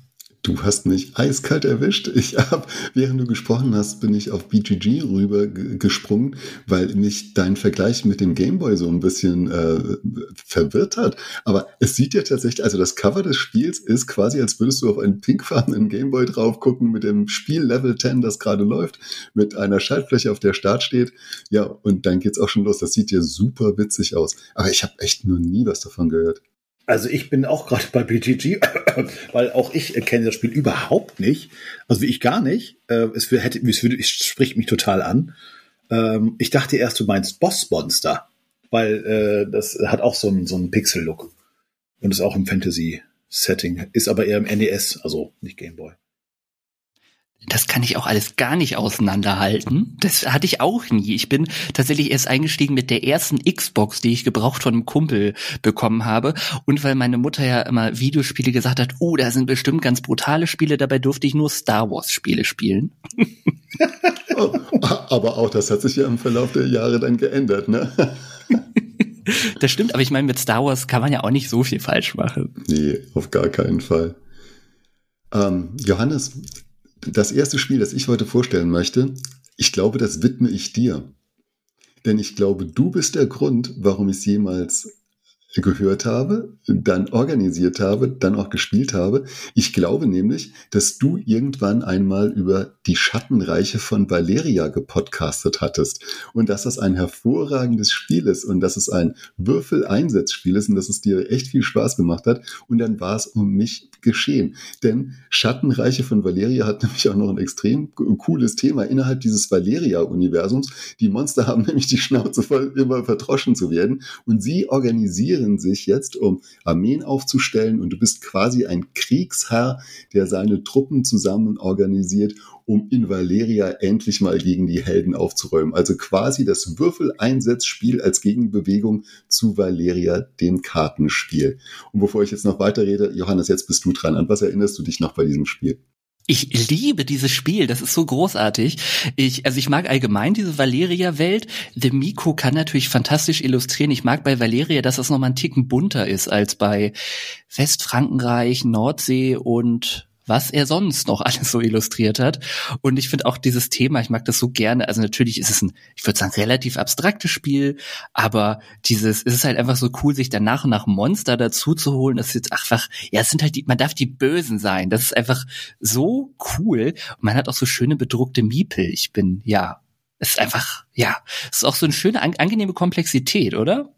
Speaker 1: Du hast mich eiskalt erwischt. Ich habe, während du gesprochen hast, bin ich auf BGG rüber gesprungen, weil mich dein Vergleich mit dem Gameboy so ein bisschen äh, verwirrt hat. Aber es sieht ja tatsächlich, also das Cover des Spiels ist quasi, als würdest du auf einen pinkfarbenen Gameboy drauf gucken mit dem Spiel Level 10, das gerade läuft, mit einer Schaltfläche, auf der Start steht. Ja, und dann geht's auch schon los. Das sieht ja super witzig aus. Aber ich habe echt noch nie was davon gehört.
Speaker 2: Also ich bin auch gerade bei BGG, *coughs* weil auch ich kenne das Spiel überhaupt nicht. Also wie ich gar nicht. Äh, es, hätte, es, würde, es spricht mich total an. Ähm, ich dachte erst, du meinst Boss Monster, weil äh, das hat auch so einen, so Pixel-Look. Und ist auch im Fantasy-Setting. Ist aber eher im NES, also nicht Gameboy
Speaker 3: das kann ich auch alles gar nicht auseinanderhalten. Das hatte ich auch nie. Ich bin tatsächlich erst eingestiegen mit der ersten Xbox, die ich gebraucht von einem Kumpel bekommen habe. Und weil meine Mutter ja immer Videospiele gesagt hat, oh, da sind bestimmt ganz brutale Spiele, dabei durfte ich nur Star Wars Spiele spielen. *laughs*
Speaker 1: aber auch das hat sich ja im Verlauf der Jahre dann geändert, ne? *laughs*
Speaker 3: das stimmt, aber ich meine, mit Star Wars kann man ja auch nicht so viel falsch machen.
Speaker 1: Nee, auf gar keinen Fall. Ähm, Johannes, das erste Spiel, das ich heute vorstellen möchte, ich glaube, das widme ich dir. Denn ich glaube, du bist der Grund, warum ich es jemals gehört habe, dann organisiert habe, dann auch gespielt habe. Ich glaube nämlich, dass du irgendwann einmal über die Schattenreiche von Valeria gepodcastet hattest und dass das ein hervorragendes Spiel ist und dass es ein Würfeleinsatzspiel ist und dass es dir echt viel Spaß gemacht hat. Und dann war es um mich geschehen. Denn Schattenreiche von Valeria hat *laughs* nämlich auch noch ein extrem cooles Thema innerhalb dieses Valeria-Universums. Die Monster *laughs* haben nämlich die Schnauze voll, immer verdroschen zu werden und sie organisieren organisieren sich jetzt, um Armeen aufzustellen und du bist quasi ein Kriegsherr, der seine Truppen zusammen organisiert, um in Valeria endlich mal gegen die Helden aufzuräumen. Also quasi das Würfeleinsatzspiel als Gegenbewegung zu Valeria, dem Kartenspiel. Und bevor ich jetzt noch weiterrede, Johannes, jetzt bist du dran. An was erinnerst du dich noch bei diesem Spiel?
Speaker 3: Ich liebe dieses Spiel, das ist so großartig. Ich, also ich mag allgemein diese Valeria-Welt. The Miko kann natürlich fantastisch illustrieren. Ich mag bei Valeria, dass das nochmal ein Ticken bunter ist als bei Westfrankenreich, Nordsee und was er sonst noch *laughs* alles so illustriert hat. Und ich finde auch dieses Thema, ich mag das so gerne. Also natürlich ist es ein, ich würde sagen, relativ abstraktes Spiel, aber dieses, es ist halt einfach so cool, sich dann nach und nach Monster dazu zu holen. Das ist jetzt einfach, ja, es sind halt die, man darf die Bösen sein. Das ist einfach so cool. Und man hat auch so schöne bedruckte Miepel. Ich bin, ja, es ist einfach, ja, es ist auch so eine schöne, angenehme Komplexität, oder?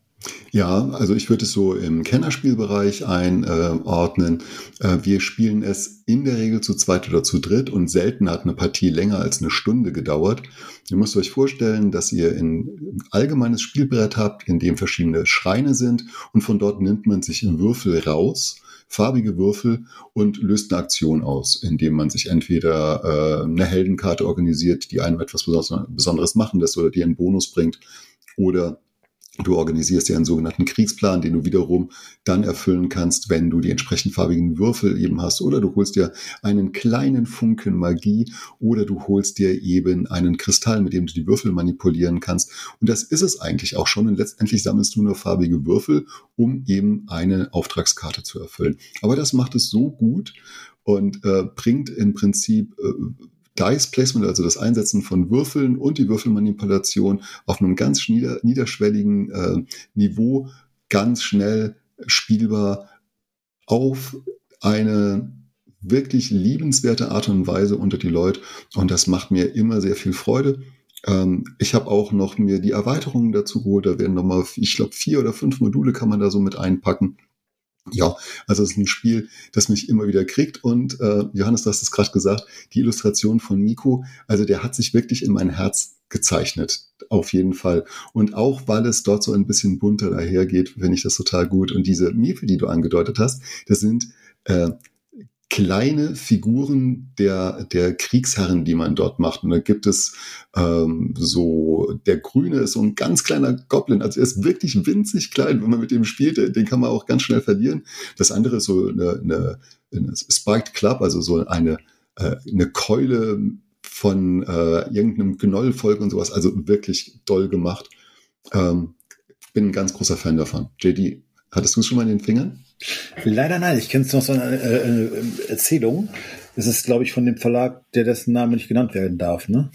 Speaker 1: Ja, also ich würde es so im Kennerspielbereich einordnen. Äh, wir spielen es in der Regel zu zweit oder zu dritt und selten hat eine Partie länger als eine Stunde gedauert. Ihr müsst euch vorstellen, dass ihr ein allgemeines Spielbrett habt, in dem verschiedene Schreine sind und von dort nimmt man sich Würfel raus farbige Würfel und löst eine Aktion aus, indem man sich entweder äh, eine Heldenkarte organisiert, die einem etwas Besonderes machen lässt oder die einen Bonus bringt, oder Du organisierst dir einen sogenannten Kriegsplan, den du wiederum dann erfüllen kannst, wenn du die entsprechend farbigen Würfel eben hast. Oder du holst dir einen kleinen Funken Magie oder du holst dir eben einen Kristall, mit dem du die Würfel manipulieren kannst. Und das ist es eigentlich auch schon. Und letztendlich sammelst du nur farbige Würfel, um eben eine Auftragskarte zu erfüllen. Aber das macht es so gut und äh, bringt im Prinzip äh, Dice Placement, also das Einsetzen von Würfeln und die Würfelmanipulation auf einem ganz nieder, niederschwelligen äh, Niveau ganz schnell spielbar auf eine wirklich liebenswerte Art und Weise unter die Leute und das macht mir immer sehr viel Freude. Ähm, ich habe auch noch mir die Erweiterungen dazu geholt, da werden nochmal, ich glaube, vier oder fünf Module kann man da so mit einpacken. Ja, also es ist ein Spiel, das mich immer wieder kriegt. Und äh, Johannes, du hast es gerade gesagt, die Illustration von Miko, also der hat sich wirklich in mein Herz gezeichnet, auf jeden Fall. Und auch weil es dort so ein bisschen bunter dahergeht, finde ich das total gut. Und diese Miefe, die du angedeutet hast, das sind äh, kleine Figuren der, der Kriegsherren, die man dort macht. Und da gibt es ähm, so, der Grüne ist so ein ganz kleiner Goblin, also er ist wirklich winzig klein, wenn man mit dem spielt, den kann man auch ganz schnell verlieren. Das andere ist so eine, eine, eine Spiked Club, also so eine, äh, eine Keule von äh, irgendeinem Gnollvolk und sowas, also wirklich toll gemacht. Ähm, bin ein ganz großer Fan davon. JD, hattest du es schon mal in den Fingern?
Speaker 2: Leider nein, ich kenne es noch so eine, äh, eine Erzählung. Das ist, glaube ich, von dem Verlag, der dessen Name nicht genannt werden darf, ne?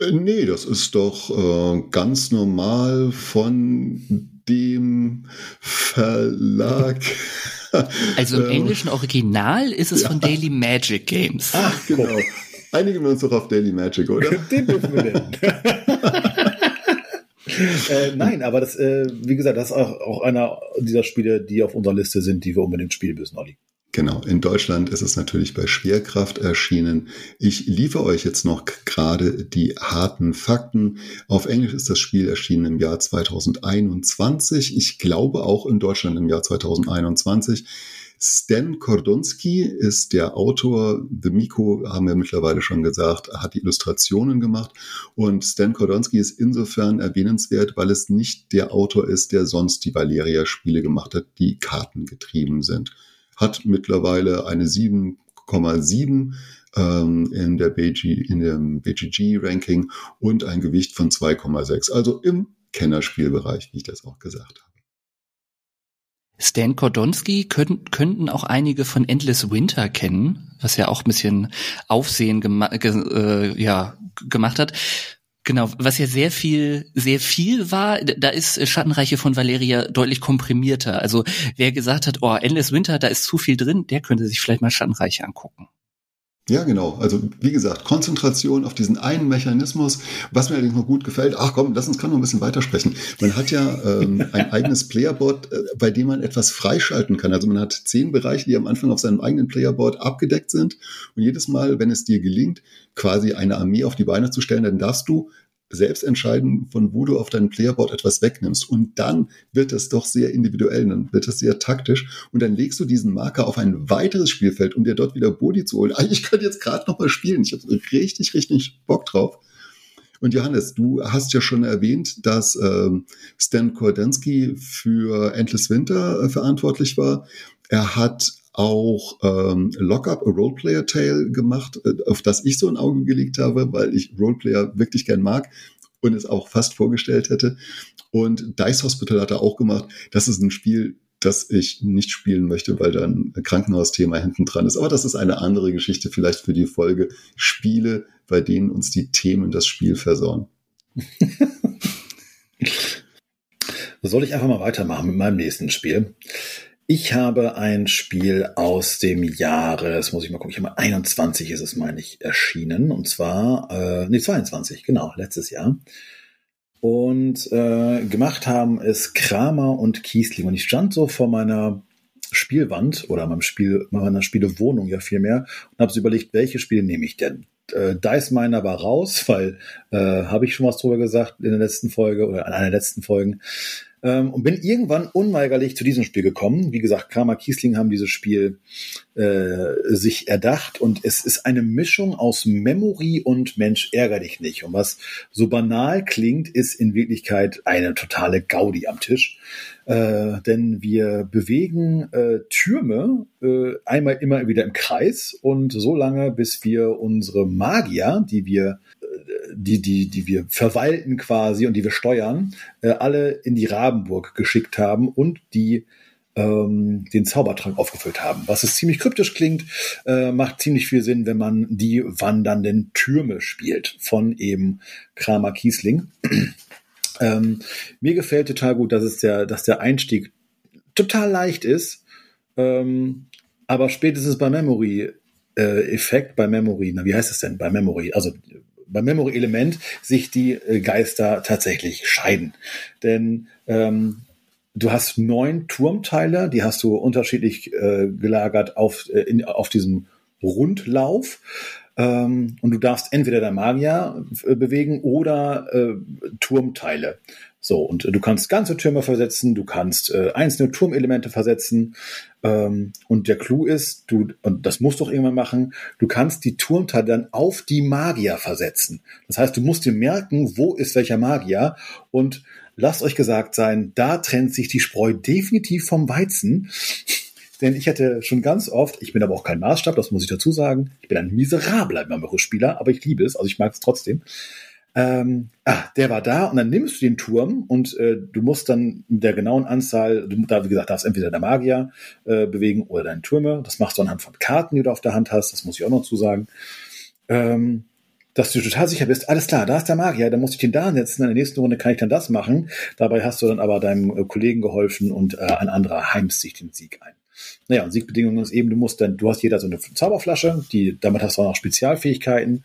Speaker 1: Äh, nee, das ist doch äh, ganz normal von dem Verlag. *laughs*
Speaker 3: Also im ähm, englischen Original ist es ja. von Daily Magic Games.
Speaker 1: Ach, genau. Einigen wir uns doch auf Daily Magic, oder? *laughs* Den dürfen wir nennen. *laughs* *laughs*
Speaker 2: äh, nein, aber das, äh, wie gesagt, das ist auch, auch einer dieser Spiele, die auf unserer Liste sind, die wir unbedingt spielen müssen, Olli.
Speaker 1: Genau, in Deutschland ist es natürlich bei Schwerkraft erschienen. Ich liefere euch jetzt noch gerade die harten Fakten. Auf Englisch ist das Spiel erschienen im Jahr 2021. Ich glaube auch in Deutschland im Jahr 2021. Stan Kordonski ist der Autor. The Miko, haben wir mittlerweile schon gesagt, hat die Illustrationen gemacht. Und Stan Kordonski ist insofern erwähnenswert, weil es nicht der Autor ist, der sonst die Valeria-Spiele gemacht hat, die kartengetrieben sind. Hat mittlerweile eine 7,7 ähm, in, der BG, in dem BGG-Ranking und ein Gewicht von 2,6. Also im Kennerspielbereich, wie ich das auch gesagt habe.
Speaker 3: Stan Kordonski könnten, könnten auch einige von Endless Winter kennen, was ja auch ein bisschen Aufsehen gema ge äh, ja, gemacht hat. Genau, was ja sehr viel, sehr viel war, da ist Schattenreiche von Valeria deutlich komprimierter. Also wer gesagt hat, oh, Endless Winter, da ist zu viel drin, der könnte sich vielleicht mal Schattenreiche angucken.
Speaker 1: Ja, genau. Also wie gesagt, Konzentration auf diesen einen Mechanismus, was mir allerdings noch gut gefällt. Ach komm, lass uns kann noch ein bisschen weitersprechen. Man hat ja ähm, *laughs* ein eigenes Playerboard, äh, bei dem man etwas freischalten kann. Also man hat zehn Bereiche, die am Anfang auf seinem eigenen Playerboard abgedeckt sind. Und jedes Mal, wenn es dir gelingt, quasi eine Armee auf die Beine zu stellen, dann darfst du selbst entscheiden, von wo du auf deinem Playerboard etwas wegnimmst. Und dann wird es doch sehr individuell, dann wird es sehr taktisch. Und dann legst du diesen Marker auf ein weiteres Spielfeld, um dir dort wieder Bodi zu holen. Ich könnte jetzt gerade noch mal spielen. Ich habe richtig, richtig Bock drauf. Und Johannes, du hast ja schon erwähnt, dass ähm, Stan Kordensky für Endless Winter äh, verantwortlich war. Er hat auch ähm, Lockup, a Roleplayer Tale gemacht, äh, auf das ich so ein Auge gelegt habe, weil ich Roleplayer wirklich gern mag und es auch fast vorgestellt hätte. Und Dice Hospital hat er auch gemacht. Das ist ein Spiel, das ich nicht spielen möchte, weil da ein Krankenhausthema hinten dran ist. Aber das ist eine andere Geschichte vielleicht für die Folge Spiele, bei denen uns die Themen das Spiel versorgen. *laughs*
Speaker 2: Soll ich einfach mal weitermachen mit meinem nächsten Spiel? Ich habe ein Spiel aus dem Jahre, das muss ich mal gucken, ich habe 21 ist es, meine ich, erschienen. Und zwar, äh, nee, 22, genau, letztes Jahr. Und äh, gemacht haben es Kramer und Kiesling. Und ich stand so vor meiner Spielwand oder meinem Spiel, meiner Spielewohnung ja vielmehr und habe so überlegt, welche Spiele nehme ich denn? Äh, Dice Miner war raus, weil äh, habe ich schon was drüber gesagt in der letzten Folge oder in einer der letzten Folgen. Ähm, und bin irgendwann unweigerlich zu diesem Spiel gekommen. Wie gesagt, Kramer Kiesling haben dieses Spiel äh, sich erdacht und es ist eine Mischung aus Memory und Mensch ärger dich nicht. Und was so banal klingt, ist in Wirklichkeit eine totale Gaudi am Tisch. Äh, denn wir bewegen äh, Türme äh, einmal immer wieder im Kreis und so lange, bis wir unsere Magier, die wir die, die, die wir verwalten quasi und die wir steuern, äh, alle in die Rabenburg geschickt haben und die ähm, den Zaubertrank aufgefüllt haben. Was es ziemlich kryptisch klingt, äh, macht ziemlich viel Sinn, wenn man die wandernden Türme spielt von eben Kramer Kiesling. *clears throat* ähm, mir gefällt total gut, dass es der, dass der Einstieg total leicht ist, ähm, aber spätestens bei Memory äh, Effekt bei Memory, na wie heißt es denn bei Memory? Also beim Memory-Element sich die äh, Geister tatsächlich scheiden. Denn ähm, du hast neun Turmteile, die hast du unterschiedlich äh, gelagert auf, äh, in, auf diesem Rundlauf. Ähm, und du darfst entweder der Magier äh, bewegen oder äh, Turmteile. So, und du kannst ganze Türme versetzen, du kannst äh, einzelne Turmelemente versetzen. Ähm, und der Clou ist, du, und das musst du auch irgendwann machen, du kannst die Turmteile dann auf die Magier versetzen. Das heißt, du musst dir merken, wo ist welcher Magier. Und lasst euch gesagt sein, da trennt sich die Spreu definitiv vom Weizen. *laughs* Denn ich hätte schon ganz oft, ich bin aber auch kein Maßstab, das muss ich dazu sagen, ich bin ein miserabler Memory-Spieler, aber ich liebe es, also ich mag es trotzdem ähm, ah, der war da und dann nimmst du den Turm und äh, du musst dann mit der genauen Anzahl, du da wie gesagt darfst entweder der Magier äh, bewegen oder deine Türme. Das machst du anhand von Karten, die du auf der Hand hast. Das muss ich auch noch zu sagen. Ähm, dass du total sicher bist, alles klar, da ist der Magier, dann muss ich den da setzen, in der nächsten Runde kann ich dann das machen. Dabei hast du dann aber deinem äh, Kollegen geholfen und äh, ein anderer heimst sich den Sieg ein. Naja, und Siegbedingungen ist eben, du musst dann, du hast jeder so eine Zauberflasche, die, damit hast du auch noch Spezialfähigkeiten,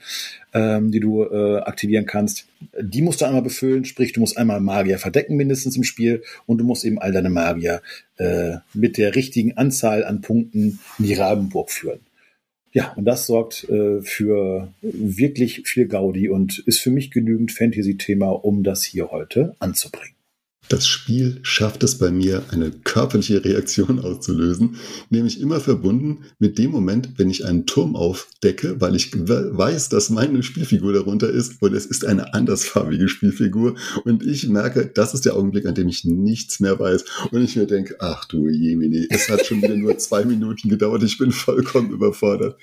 Speaker 2: ähm, die du äh, aktivieren kannst. Die musst du einmal befüllen, sprich, du musst einmal Magier verdecken mindestens im Spiel und du musst eben all deine Magier äh, mit der richtigen Anzahl an Punkten in die Rabenburg führen. Ja, und das sorgt äh, für wirklich viel Gaudi und ist für mich genügend Fantasy-Thema, um das hier heute anzubringen.
Speaker 1: Das Spiel schafft es bei mir, eine körperliche Reaktion auszulösen, nämlich immer verbunden mit dem Moment, wenn ich einen Turm aufdecke, weil ich weiß, dass meine Spielfigur darunter ist und es ist eine andersfarbige Spielfigur und ich merke, das ist der Augenblick, an dem ich nichts mehr weiß und ich mir denke, ach du Jemini, es hat schon wieder nur zwei Minuten gedauert, ich bin vollkommen überfordert.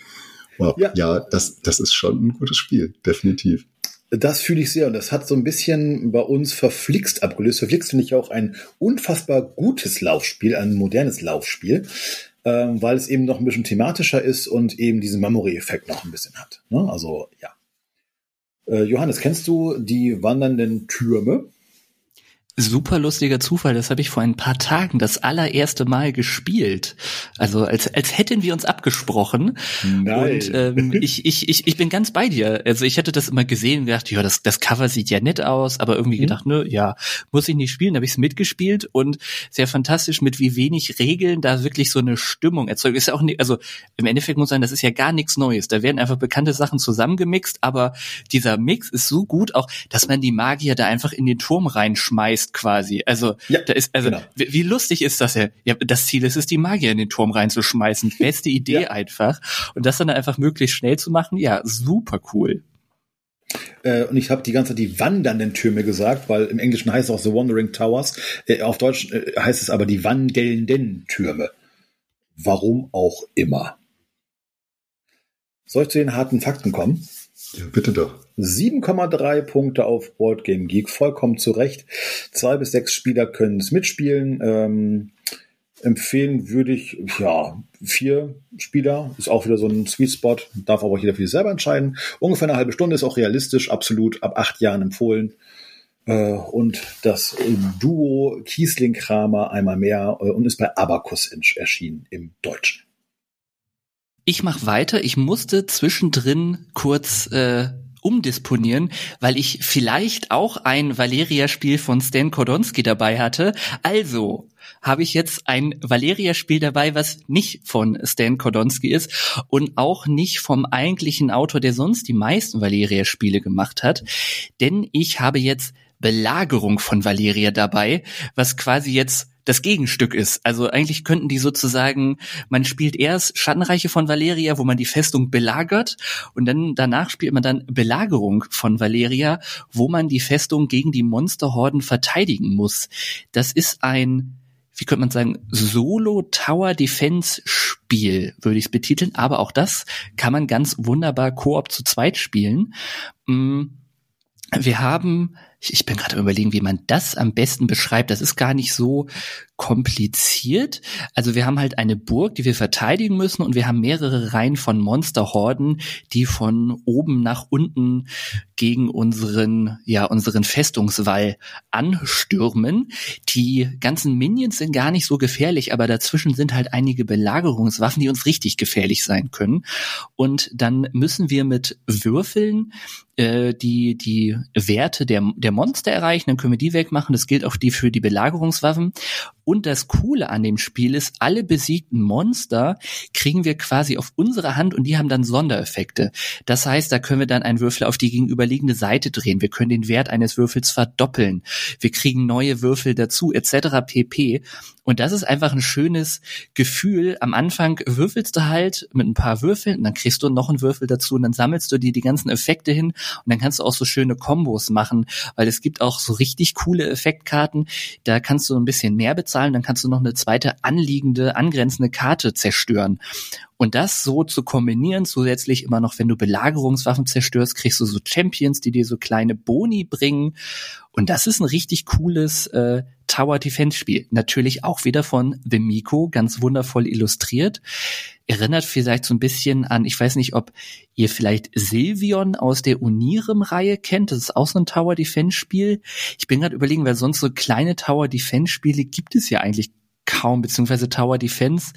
Speaker 1: Wow. Ja, ja das, das ist schon ein gutes Spiel, definitiv.
Speaker 2: Das fühle ich sehr und das hat so ein bisschen bei uns verflixt abgelöst. Verflixt finde ich auch ein unfassbar gutes Laufspiel, ein modernes Laufspiel, ähm, weil es eben noch ein bisschen thematischer ist und eben diesen Memory-Effekt noch ein bisschen hat. Ne? Also ja. Äh, Johannes, kennst du die wandernden Türme?
Speaker 3: Super lustiger Zufall, das habe ich vor ein paar Tagen das allererste Mal gespielt. Also als, als hätten wir uns abgesprochen. Nein. Und ähm, *laughs* ich, ich, ich, ich bin ganz bei dir. Also ich hätte das immer gesehen und gedacht, ja, das, das Cover sieht ja nett aus, aber irgendwie mhm. gedacht, ne, ja, muss ich nicht spielen. Da habe ich es mitgespielt und sehr fantastisch, mit wie wenig Regeln da wirklich so eine Stimmung erzeugt. Ist ja auch nicht, also im Endeffekt muss sein, das ist ja gar nichts Neues. Da werden einfach bekannte Sachen zusammengemixt, aber dieser Mix ist so gut, auch, dass man die Magier da einfach in den Turm reinschmeißt Quest quasi. Also ja, da ist, also genau. wie, wie, lustig ist das ja? Ja, das Ziel ist es, die Magier in den Turm reinzuschmeißen. Beste *laughs* Idee ja. einfach. Und das dann einfach möglichst schnell zu machen, ja, super cool.
Speaker 2: Äh, und ich habe die ganze Zeit die wandernden Türme gesagt, weil im Englischen heißt es auch The Wandering Towers. Äh, auf Deutsch äh, heißt es aber die wandelnden Türme. Warum auch immer. Soll ich zu den harten Fakten kommen?
Speaker 1: Ja, bitte doch.
Speaker 2: 7,3 Punkte auf Boardgame Geek, vollkommen zu Recht. Zwei bis sechs Spieler können es mitspielen. Ähm, empfehlen würde ich, ja, vier Spieler. Ist auch wieder so ein Sweet Spot. Darf aber jeder für sich selber entscheiden. Ungefähr eine halbe Stunde ist auch realistisch, absolut ab acht Jahren empfohlen. Äh, und das Duo Kiesling-Kramer einmal mehr äh, und ist bei Abacus erschienen im Deutschen.
Speaker 3: Ich mache weiter. Ich musste zwischendrin kurz äh, umdisponieren, weil ich vielleicht auch ein Valeria-Spiel von Stan Kodonski dabei hatte. Also habe ich jetzt ein Valeria-Spiel dabei, was nicht von Stan Kodonski ist und auch nicht vom eigentlichen Autor, der sonst die meisten Valeria-Spiele gemacht hat. Denn ich habe jetzt Belagerung von Valeria dabei, was quasi jetzt das Gegenstück ist. Also eigentlich könnten die sozusagen, man spielt erst Schattenreiche von Valeria, wo man die Festung belagert und dann danach spielt man dann Belagerung von Valeria, wo man die Festung gegen die Monsterhorden verteidigen muss. Das ist ein wie könnte man sagen, Solo Tower Defense Spiel, würde ich es betiteln. Aber auch das kann man ganz wunderbar Koop zu zweit spielen. Mm, wir haben ich bin gerade überlegen, wie man das am besten beschreibt. Das ist gar nicht so kompliziert. Also wir haben halt eine Burg, die wir verteidigen müssen und wir haben mehrere Reihen von Monsterhorden, die von oben nach unten gegen unseren, ja, unseren Festungswall anstürmen. Die ganzen Minions sind gar nicht so gefährlich, aber dazwischen sind halt einige Belagerungswaffen, die uns richtig gefährlich sein können. Und dann müssen wir mit Würfeln äh, die, die Werte der, der Monster erreichen, dann können wir die wegmachen. Das gilt auch die für die Belagerungswaffen. Und das Coole an dem Spiel ist, alle besiegten Monster kriegen wir quasi auf unsere Hand und die haben dann Sondereffekte. Das heißt, da können wir dann einen Würfel auf die gegenüberliegende Seite drehen. Wir können den Wert eines Würfels verdoppeln. Wir kriegen neue Würfel dazu, etc. pp. Und das ist einfach ein schönes Gefühl. Am Anfang würfelst du halt mit ein paar Würfeln und dann kriegst du noch einen Würfel dazu und dann sammelst du dir die ganzen Effekte hin und dann kannst du auch so schöne Kombos machen, weil es gibt auch so richtig coole Effektkarten. Da kannst du ein bisschen mehr bezahlen zahlen, dann kannst du noch eine zweite anliegende, angrenzende Karte zerstören. Und das so zu kombinieren, zusätzlich immer noch, wenn du Belagerungswaffen zerstörst, kriegst du so Champions, die dir so kleine Boni bringen. Und das ist ein richtig cooles äh, Tower Defense Spiel. Natürlich auch wieder von The Miko, ganz wundervoll illustriert. Erinnert vielleicht so ein bisschen an, ich weiß nicht, ob ihr vielleicht Silvion aus der Unirem-Reihe kennt. Das ist auch so ein Tower Defense Spiel. Ich bin gerade überlegen, weil sonst so kleine Tower Defense Spiele gibt es ja eigentlich kaum, beziehungsweise Tower Defense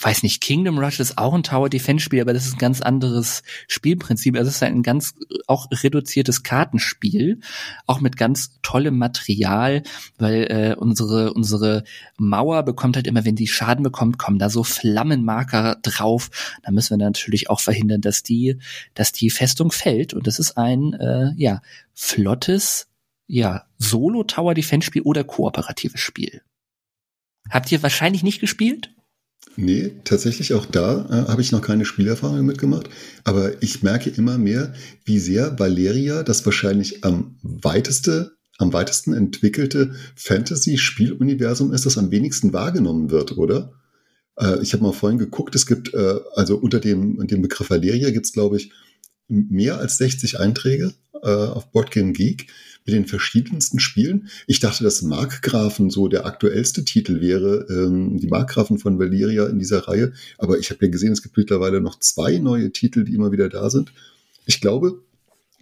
Speaker 3: weiß nicht, Kingdom Rush ist auch ein Tower Defense Spiel, aber das ist ein ganz anderes Spielprinzip. Also es ist ein ganz auch reduziertes Kartenspiel, auch mit ganz tollem Material, weil äh, unsere unsere Mauer bekommt halt immer, wenn die Schaden bekommt, kommen da so Flammenmarker drauf. Da müssen wir natürlich auch verhindern, dass die dass die Festung fällt. Und das ist ein äh, ja flottes ja Solo Tower Defense Spiel oder kooperatives Spiel. Habt ihr wahrscheinlich nicht gespielt?
Speaker 1: Nee, tatsächlich auch da äh, habe ich noch keine Spielerfahrung mitgemacht. Aber ich merke immer mehr, wie sehr Valeria das wahrscheinlich am weiteste, am weitesten entwickelte Fantasy-Spieluniversum ist, das am wenigsten wahrgenommen wird, oder? Äh, ich habe mal vorhin geguckt, es gibt, äh, also unter dem, dem Begriff Valeria gibt es, glaube ich, mehr als 60 Einträge äh, auf Boardgame Geek mit den verschiedensten Spielen. Ich dachte, dass Markgrafen so der aktuellste Titel wäre, ähm, die Markgrafen von Valeria in dieser Reihe. Aber ich habe ja gesehen, es gibt mittlerweile noch zwei neue Titel, die immer wieder da sind. Ich glaube,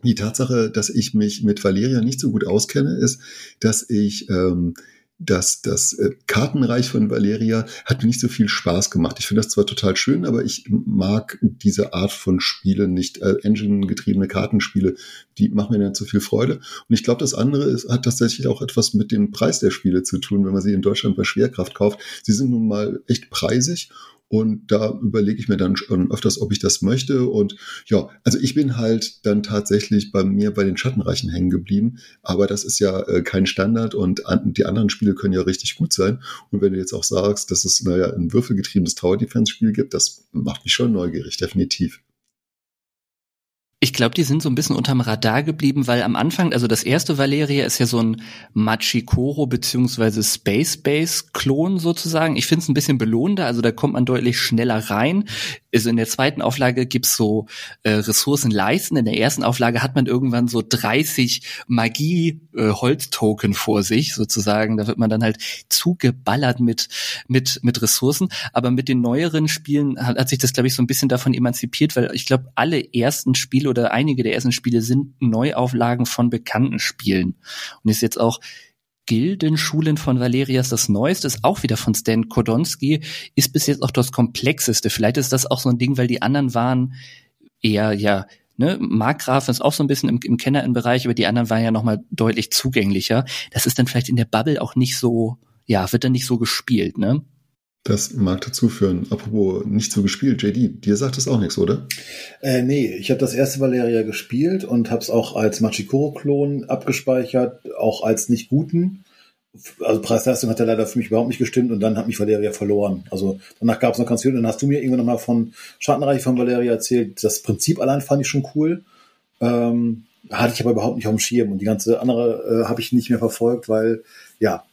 Speaker 1: die Tatsache, dass ich mich mit Valeria nicht so gut auskenne, ist, dass ich ähm, das, das äh, Kartenreich von Valeria hat mir nicht so viel Spaß gemacht. Ich finde das zwar total schön, aber ich mag diese Art von Spielen nicht. Äh, Engine-getriebene Kartenspiele, die machen mir nicht so viel Freude. Und ich glaube, das andere ist, hat tatsächlich auch etwas mit dem Preis der Spiele zu tun, wenn man sie in Deutschland bei Schwerkraft kauft. Sie sind nun mal echt preisig und da überlege ich mir dann schon öfters, ob ich das möchte. Und ja, also ich bin halt dann tatsächlich bei mir bei den Schattenreichen hängen geblieben. Aber das ist ja äh, kein Standard und an, die anderen Spiele können ja richtig gut sein. Und wenn du jetzt auch sagst, dass es, naja, ein würfelgetriebenes Tower Defense Spiel gibt, das macht mich schon neugierig, definitiv.
Speaker 3: Ich glaube, die sind so ein bisschen unterm Radar geblieben, weil am Anfang, also das erste Valeria ist ja so ein Machikoro beziehungsweise Space Base Klon sozusagen. Ich finde es ein bisschen belohnender, also da kommt man deutlich schneller rein. Also in der zweiten Auflage gibt's so äh, Ressourcenleisten. In der ersten Auflage hat man irgendwann so 30 Magie-Holztoken äh, vor sich sozusagen. Da wird man dann halt zugeballert mit mit mit Ressourcen. Aber mit den neueren Spielen hat, hat sich das, glaube ich, so ein bisschen davon emanzipiert, weil ich glaube, alle ersten Spiele oder einige der ersten Spiele sind Neuauflagen von bekannten Spielen. Und ist jetzt auch Gildenschulen von Valerias das Neueste, ist auch wieder von Stan Kodonski, ist bis jetzt auch das Komplexeste. Vielleicht ist das auch so ein Ding, weil die anderen waren eher, ja, ne, Markgrafen ist auch so ein bisschen im, im Kennerin-Bereich, aber die anderen waren ja nochmal deutlich zugänglicher. Das ist dann vielleicht in der Bubble auch nicht so, ja, wird dann nicht so gespielt, ne?
Speaker 1: Das mag dazu führen. Apropos nicht so gespielt, JD, dir sagt das auch nichts, oder?
Speaker 2: Äh, nee, ich habe das erste Valeria gespielt und habe es auch als Machikoro-Klon abgespeichert, auch als nicht guten. Also Preis-Leistung hat ja leider für mich überhaupt nicht gestimmt und dann hat mich Valeria verloren. Also danach gab es noch ganz viel. Und dann hast du mir irgendwann nochmal von Schattenreich von Valeria erzählt. Das Prinzip allein fand ich schon cool. Ähm, hatte ich aber überhaupt nicht auf dem Schirm. Und die ganze andere äh, habe ich nicht mehr verfolgt, weil, ja,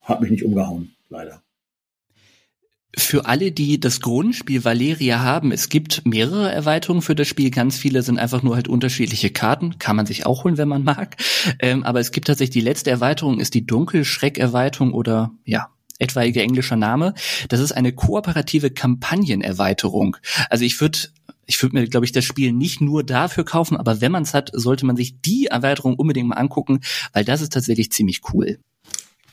Speaker 2: hat mich nicht umgehauen, leider
Speaker 3: für alle, die das Grundspiel Valeria haben, es gibt mehrere Erweiterungen für das Spiel. Ganz viele sind einfach nur halt unterschiedliche Karten. Kann man sich auch holen, wenn man mag. Ähm, aber es gibt tatsächlich die letzte Erweiterung, ist die Dunkelschreck-Erweiterung oder ja, etwaige englischer Name. Das ist eine kooperative Kampagnenerweiterung. Also ich würde ich würde mir, glaube ich, das Spiel nicht nur dafür kaufen, aber wenn man es hat, sollte man sich die Erweiterung unbedingt mal angucken, weil das ist tatsächlich ziemlich cool.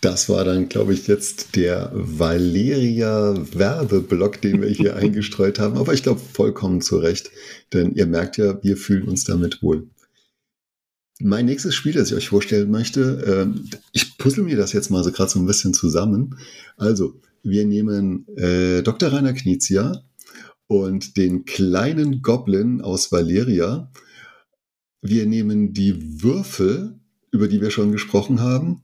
Speaker 1: Das war dann, glaube ich, jetzt der Valeria-Werbeblock, den wir hier *laughs* eingestreut haben. Aber ich glaube, vollkommen zu Recht, denn ihr merkt ja, wir fühlen uns damit wohl. Mein nächstes Spiel, das ich euch vorstellen möchte, äh, ich puzzle mir das jetzt mal so gerade so ein bisschen zusammen. Also, wir nehmen äh, Dr. Rainer Knizia und den kleinen Goblin aus Valeria. Wir nehmen die Würfel, über die wir schon gesprochen haben,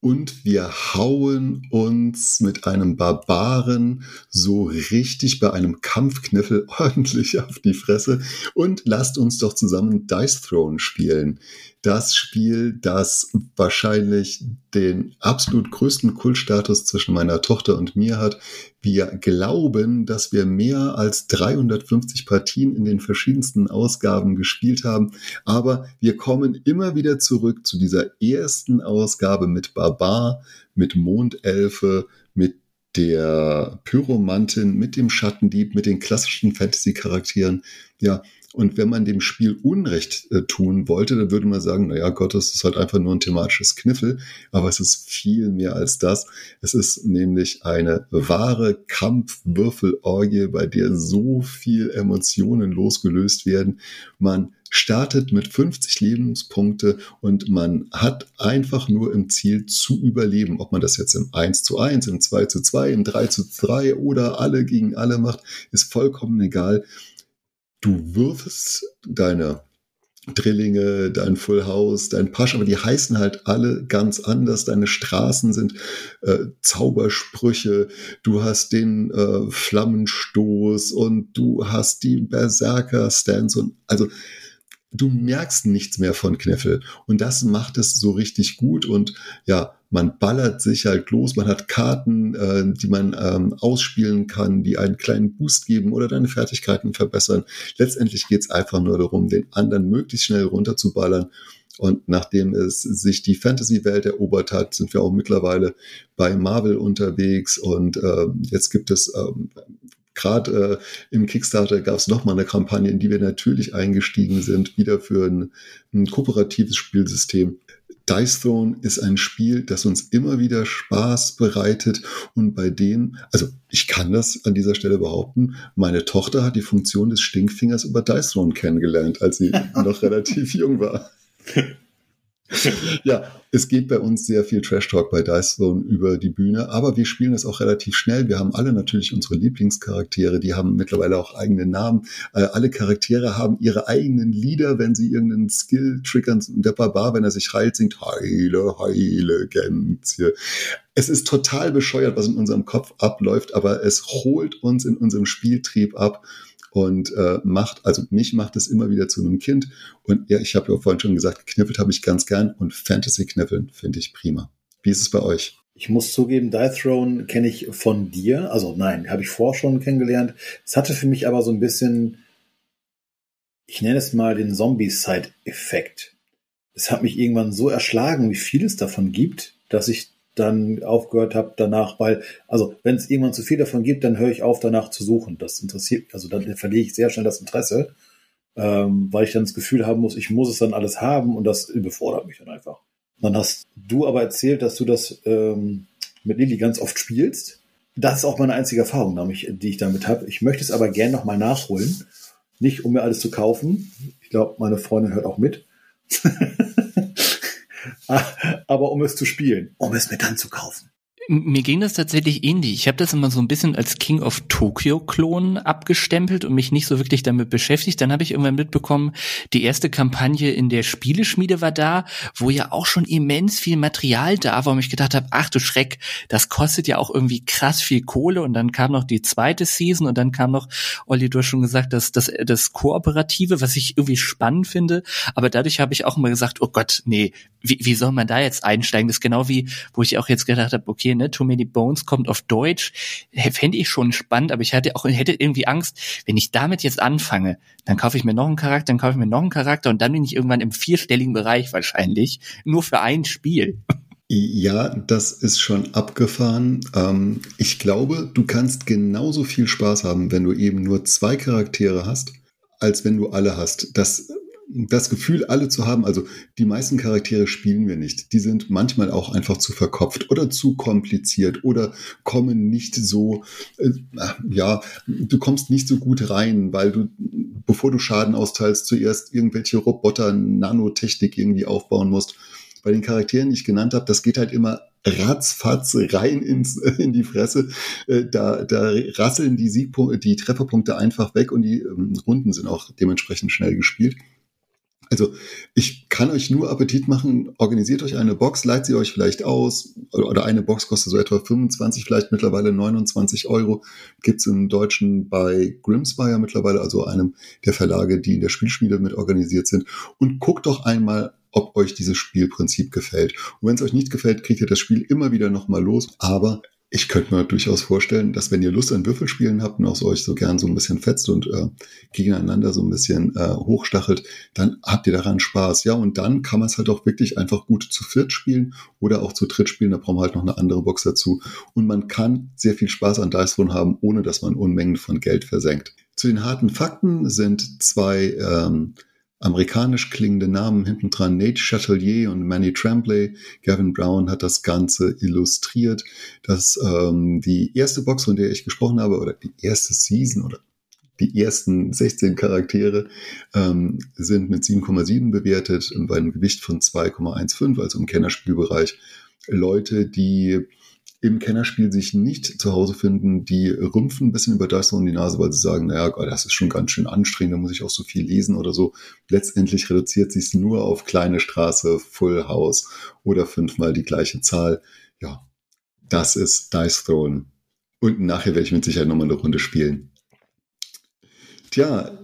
Speaker 1: und wir hauen uns mit einem Barbaren so richtig bei einem Kampfkniffel *laughs* ordentlich auf die Fresse. Und lasst uns doch zusammen Dice Throne spielen das Spiel, das wahrscheinlich den absolut größten Kultstatus zwischen meiner Tochter und mir hat. Wir glauben, dass wir mehr als 350 Partien in den verschiedensten Ausgaben gespielt haben, aber wir kommen immer wieder zurück zu dieser ersten Ausgabe mit Barbar, mit Mondelfe, mit der Pyromantin, mit dem Schattendieb, mit den klassischen Fantasy-Charakteren. Ja, und wenn man dem Spiel Unrecht äh, tun wollte, dann würde man sagen, na ja, Gott, das ist halt einfach nur ein thematisches Kniffel. Aber es ist viel mehr als das. Es ist nämlich eine wahre Kampfwürfelorgie, bei der so viel Emotionen losgelöst werden. Man startet mit 50 Lebenspunkte und man hat einfach nur im Ziel zu überleben. Ob man das jetzt im 1 zu 1, im 2 zu 2, im 3 zu 3 oder alle gegen alle macht, ist vollkommen egal du würfest deine Drillinge, dein Full House, dein Pasch, aber die heißen halt alle ganz anders. Deine Straßen sind äh, Zaubersprüche, du hast den äh, Flammenstoß und du hast die Berserker-Stance und also du merkst nichts mehr von Kneffel. Und das macht es so richtig gut und ja, man ballert sich halt los, man hat Karten, äh, die man ähm, ausspielen kann, die einen kleinen Boost geben oder deine Fertigkeiten verbessern. Letztendlich geht es einfach nur darum, den anderen möglichst schnell runterzuballern. Und nachdem es sich die Fantasy-Welt erobert hat, sind wir auch mittlerweile bei Marvel unterwegs. Und äh, jetzt gibt es ähm, gerade äh, im Kickstarter gab es nochmal eine Kampagne, in die wir natürlich eingestiegen sind, wieder für ein, ein kooperatives Spielsystem. Dice Throne ist ein Spiel, das uns immer wieder Spaß bereitet und bei dem, also ich kann das an dieser Stelle behaupten, meine Tochter hat die Funktion des Stinkfingers über Dice Throne kennengelernt, als sie *laughs* noch relativ jung war. *laughs* *laughs* ja, es geht bei uns sehr viel Trash Talk bei Dice Zone über die Bühne, aber wir spielen es auch relativ schnell. Wir haben alle natürlich unsere Lieblingscharaktere, die haben mittlerweile auch eigene Namen. Äh, alle Charaktere haben ihre eigenen Lieder, wenn sie irgendeinen Skill triggern. Der Barbar, wenn er sich heilt, singt Heile, Heile, Gänzje. Es ist total bescheuert, was in unserem Kopf abläuft, aber es holt uns in unserem Spieltrieb ab und äh, macht, also mich macht es immer wieder zu einem Kind. Und ja, ich habe ja vorhin schon gesagt, geknippelt habe ich ganz gern und Fantasy-Kniffeln finde ich prima. Wie ist es bei euch?
Speaker 2: Ich muss zugeben, Die Throne kenne ich von dir. Also nein, habe ich vorher schon kennengelernt. Es hatte für mich aber so ein bisschen, ich nenne es mal den Zombie-Side-Effekt. Es hat mich irgendwann so erschlagen, wie viel es davon gibt, dass ich dann aufgehört habe danach, weil, also wenn es irgendwann zu viel davon gibt, dann höre ich auf, danach zu suchen. Das interessiert, also dann verliere ich sehr schnell das Interesse, ähm, weil ich dann das Gefühl haben muss, ich muss es dann alles haben und das überfordert mich dann einfach. Dann hast du aber erzählt, dass du das ähm, mit Lilly ganz oft spielst. Das ist auch meine einzige Erfahrung, die ich damit habe. Ich möchte es aber gern nochmal nachholen. Nicht, um mir alles zu kaufen. Ich glaube, meine Freundin hört auch mit. *laughs* *laughs* aber um es zu spielen, um es mir dann zu kaufen.
Speaker 3: Mir ging das tatsächlich ähnlich. Ich habe das immer so ein bisschen als King of Tokyo-Klon abgestempelt und mich nicht so wirklich damit beschäftigt. Dann habe ich irgendwann mitbekommen, die erste Kampagne in der Spieleschmiede war da, wo ja auch schon immens viel Material da war, wo ich gedacht habe, ach du Schreck, das kostet ja auch irgendwie krass viel Kohle. Und dann kam noch die zweite Season und dann kam noch, Olli, du hast schon gesagt, das, das, das Kooperative, was ich irgendwie spannend finde. Aber dadurch habe ich auch immer gesagt, oh Gott, nee, wie, wie soll man da jetzt einsteigen? Das ist genau wie, wo ich auch jetzt gedacht habe, okay, ne, Too Many Bones kommt auf Deutsch, fände ich schon spannend, aber ich hatte auch hätte irgendwie Angst, wenn ich damit jetzt anfange, dann kaufe ich mir noch einen Charakter, dann kaufe ich mir noch einen Charakter und dann bin ich irgendwann im vierstelligen Bereich wahrscheinlich, nur für ein Spiel.
Speaker 1: Ja, das ist schon abgefahren. Ähm, ich glaube, du kannst genauso viel Spaß haben, wenn du eben nur zwei Charaktere hast, als wenn du alle hast. Das das Gefühl, alle zu haben, also die meisten Charaktere spielen wir nicht. Die sind manchmal auch einfach zu verkopft oder zu kompliziert oder kommen nicht so, äh, ja, du kommst nicht so gut rein, weil du, bevor du Schaden austeilst, zuerst irgendwelche Roboter, Nanotechnik irgendwie aufbauen musst. Bei den Charakteren, die ich genannt habe, das geht halt immer ratzfatz rein ins, *laughs* in die Fresse. Äh, da, da rasseln die Siegpunkte, die Trefferpunkte einfach weg und die ähm, Runden sind auch dementsprechend schnell gespielt. Also ich kann euch nur Appetit machen, organisiert euch eine Box, leiht sie euch vielleicht aus oder eine Box kostet so etwa 25, vielleicht mittlerweile 29 Euro. Gibt's im Deutschen bei Grimspire mittlerweile, also einem der Verlage, die in der Spielschmiede mit organisiert sind. Und guckt doch einmal, ob euch dieses Spielprinzip gefällt. Und wenn es euch nicht gefällt, kriegt ihr das Spiel immer wieder nochmal los. Aber ich könnte mir durchaus vorstellen, dass wenn ihr Lust an Würfelspielen habt und auch so euch so gern so ein bisschen fetzt und äh, gegeneinander so ein bisschen äh, hochstachelt, dann habt ihr daran Spaß. Ja, und dann kann man es halt auch wirklich einfach gut zu viert spielen oder auch zu dritt spielen. Da brauchen wir halt noch eine andere Box dazu. Und man kann sehr viel Spaß an Dice Throne haben, ohne dass man Unmengen von Geld versenkt. Zu den harten Fakten sind zwei ähm, amerikanisch klingende Namen hinten dran, Nate Chatelier und Manny Tremblay. Gavin Brown hat das Ganze illustriert. Das, ähm, die erste Box, von der ich gesprochen habe, oder die erste Season oder die ersten 16 Charaktere ähm, sind mit 7,7 bewertet bei einem Gewicht von 2,15, also im Kennerspielbereich. Leute, die im Kennerspiel sich nicht zu Hause finden, die rümpfen ein bisschen über das und die Nase, weil sie sagen, naja, das ist schon ganz schön anstrengend, da muss ich auch so viel lesen oder so. Letztendlich reduziert sich es nur auf kleine Straße, Full House oder fünfmal die gleiche Zahl. Ja, das ist Dice Throne. Und nachher werde ich mit Sicherheit nochmal eine Runde spielen. Tja,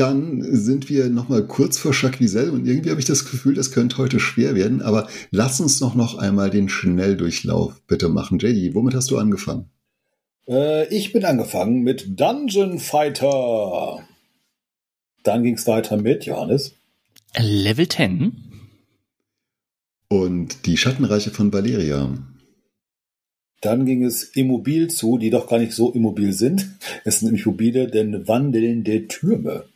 Speaker 1: dann sind wir noch mal kurz vor Jacques und irgendwie habe ich das Gefühl, das könnte heute schwer werden, aber lass uns doch noch einmal den Schnelldurchlauf bitte machen. JD, womit hast du angefangen?
Speaker 2: Äh, ich bin angefangen mit Dungeon Fighter. Dann ging es weiter mit Johannes.
Speaker 3: Level 10.
Speaker 1: Und die Schattenreiche von Valeria.
Speaker 2: Dann ging es immobil zu, die doch gar nicht so immobil sind. Es sind nämlich mobile, denn wandelnde Türme.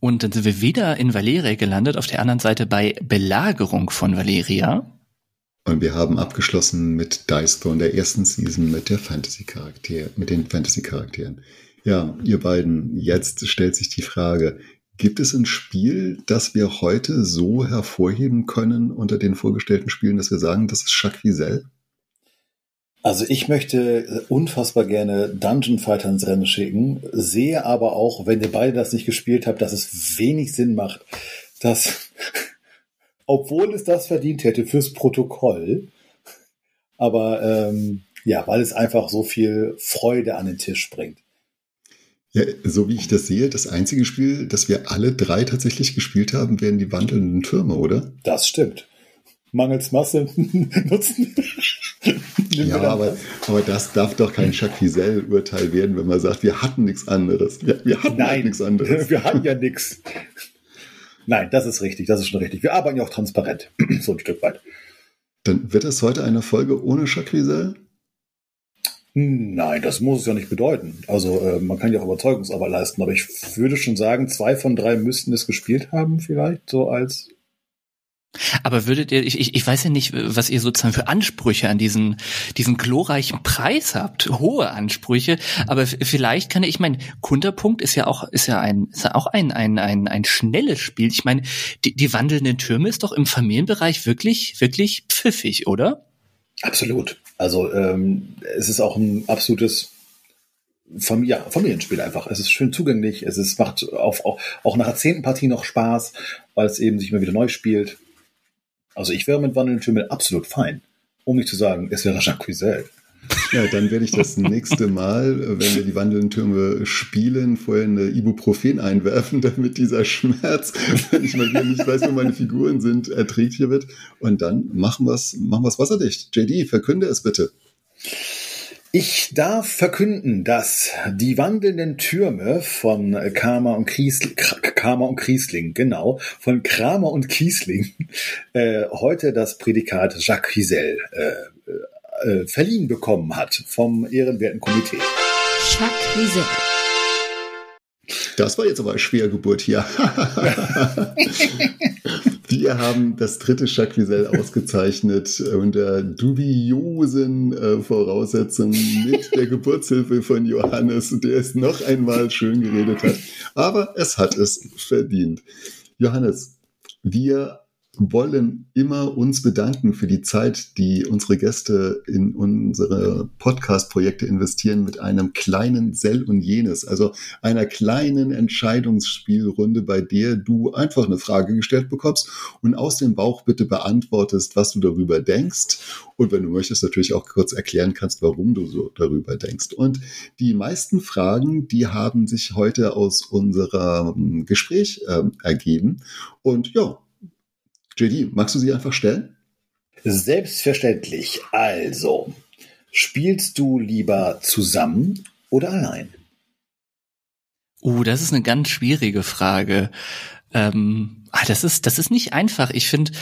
Speaker 3: Und dann sind wir wieder in Valeria gelandet, auf der anderen Seite bei Belagerung von Valeria.
Speaker 1: Und wir haben abgeschlossen mit Dice Throne der ersten Season mit der Fantasy-Charakter, mit den Fantasy-Charakteren. Ja, ihr beiden, jetzt stellt sich die Frage, gibt es ein Spiel, das wir heute so hervorheben können unter den vorgestellten Spielen, dass wir sagen, das ist Jacques Wiesel?
Speaker 2: Also ich möchte äh, unfassbar gerne Dungeon Fighter ins Rennen schicken, sehe aber auch, wenn ihr beide das nicht gespielt habt, dass es wenig Sinn macht, dass, *laughs* obwohl es das verdient hätte fürs Protokoll, aber ähm, ja, weil es einfach so viel Freude an den Tisch bringt.
Speaker 1: Ja, so wie ich das sehe, das einzige Spiel, das wir alle drei tatsächlich gespielt haben, wären die wandelnden Türme, oder?
Speaker 2: Das stimmt. Mangels Masse *laughs* nutzen.
Speaker 1: Ja, aber, aber das darf doch kein Jacques Wiesel-Urteil werden, wenn man sagt, wir hatten nichts anderes. Wir, wir hatten
Speaker 2: halt Nein, nichts anderes. *laughs* Wir hatten ja nichts. Nein, das ist richtig, das ist schon richtig. Wir arbeiten ja auch transparent, *clears throat* so ein Stück weit.
Speaker 1: Dann wird es heute eine Folge ohne Jacques Wiesel?
Speaker 2: Nein, das muss es ja nicht bedeuten. Also äh, man kann ja auch Überzeugungsarbeit leisten, aber ich würde schon sagen, zwei von drei müssten es gespielt haben, vielleicht, so als
Speaker 3: aber würdet ihr, ich, ich weiß ja nicht, was ihr sozusagen für Ansprüche an diesen, diesen glorreichen Preis habt, hohe Ansprüche, aber vielleicht kann ich, ich meine, Kunterpunkt ist ja auch, ist ja ein, ist ja auch ein, ein, ein, ein schnelles Spiel. Ich meine, die, die wandelnden Türme ist doch im Familienbereich wirklich, wirklich pfiffig, oder?
Speaker 2: Absolut. Also ähm, es ist auch ein absolutes Familie, ja, Familienspiel einfach. Es ist schön zugänglich, es ist, macht auf, auch, auch nach zehnten Partie noch Spaß, weil es eben sich immer wieder neu spielt. Also ich wäre mit wandelnden Türmen absolut fein. Um nicht zu sagen, es wäre Jacques Cuisel.
Speaker 1: Ja, dann werde ich das nächste Mal, wenn wir die wandelnden Türme spielen, vorher eine Ibuprofen einwerfen, *laughs* damit dieser Schmerz, wenn ich mal wieder nicht weiß, wo meine Figuren sind, erträglicher wird. Und dann machen wir es machen wasserdicht. JD, verkünde es bitte.
Speaker 2: Ich darf verkünden, dass die wandelnden Türme von Kramer und Kiesling, Kramer und Kiesling, genau, von Kramer und Kiesling, äh, heute das Prädikat Jacques Giselle äh, äh, verliehen bekommen hat vom ehrenwerten Komitee. Jacques Giselle.
Speaker 1: Das war jetzt aber eine Schwergeburt hier. *laughs* Wir haben das dritte Jacques *laughs* ausgezeichnet unter dubiosen äh, Voraussetzungen mit *laughs* der Geburtshilfe von Johannes, der es noch einmal schön geredet hat. Aber es hat es verdient. Johannes, wir wollen immer uns bedanken für die Zeit, die unsere Gäste in unsere Podcast-Projekte investieren mit einem kleinen Sell und jenes, also einer kleinen Entscheidungsspielrunde, bei der du einfach eine Frage gestellt bekommst und aus dem Bauch bitte beantwortest, was du darüber denkst. Und wenn du möchtest natürlich auch kurz erklären kannst, warum du so darüber denkst. Und die meisten Fragen, die haben sich heute aus unserem Gespräch äh, ergeben. Und ja, JD, magst du sie einfach stellen?
Speaker 2: Selbstverständlich. Also, spielst du lieber zusammen oder allein?
Speaker 3: Uh, das ist eine ganz schwierige Frage. Ähm, ah, das ist, das ist nicht einfach. Ich finde,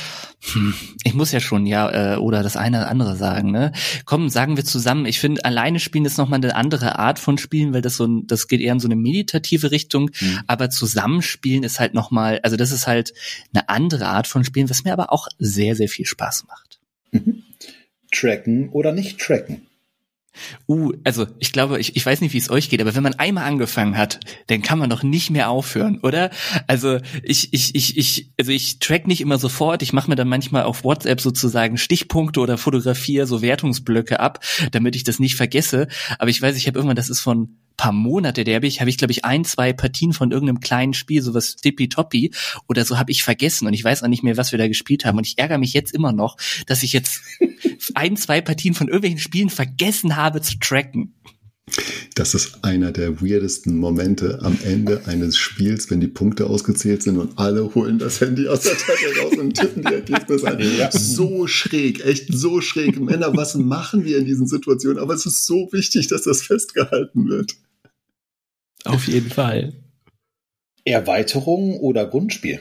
Speaker 3: hm, ich muss ja schon ja äh, oder das eine oder andere sagen. Ne, komm, sagen wir zusammen. Ich finde, alleine spielen ist nochmal eine andere Art von Spielen, weil das so, ein, das geht eher in so eine meditative Richtung. Mhm. Aber zusammenspielen ist halt nochmal, also das ist halt eine andere Art von Spielen, was mir aber auch sehr, sehr viel Spaß macht.
Speaker 2: Mhm. Tracken oder nicht tracken?
Speaker 3: Uh, also ich glaube, ich, ich weiß nicht, wie es euch geht, aber wenn man einmal angefangen hat, dann kann man doch nicht mehr aufhören, oder? Also ich, ich, ich, ich, also ich track nicht immer sofort, ich mache mir dann manchmal auf WhatsApp sozusagen Stichpunkte oder fotografiere so Wertungsblöcke ab, damit ich das nicht vergesse. Aber ich weiß, ich habe irgendwann, das ist von paar Monate, der habe ich, habe ich glaube ich ein, zwei Partien von irgendeinem kleinen Spiel, sowas tippitoppi oder so habe ich vergessen und ich weiß auch nicht mehr, was wir da gespielt haben und ich ärgere mich jetzt immer noch, dass ich jetzt *laughs* ein, zwei Partien von irgendwelchen Spielen vergessen habe zu tracken.
Speaker 1: Das ist einer der weirdesten Momente am Ende eines Spiels, wenn die Punkte ausgezählt sind und alle holen das Handy aus der Tasche raus und tippen die Ergebnisse ein. Ja. So schräg, echt so schräg. Männer, was machen wir in diesen Situationen? Aber es ist so wichtig, dass das festgehalten wird.
Speaker 3: Auf jeden Fall.
Speaker 2: Erweiterung oder Grundspiel?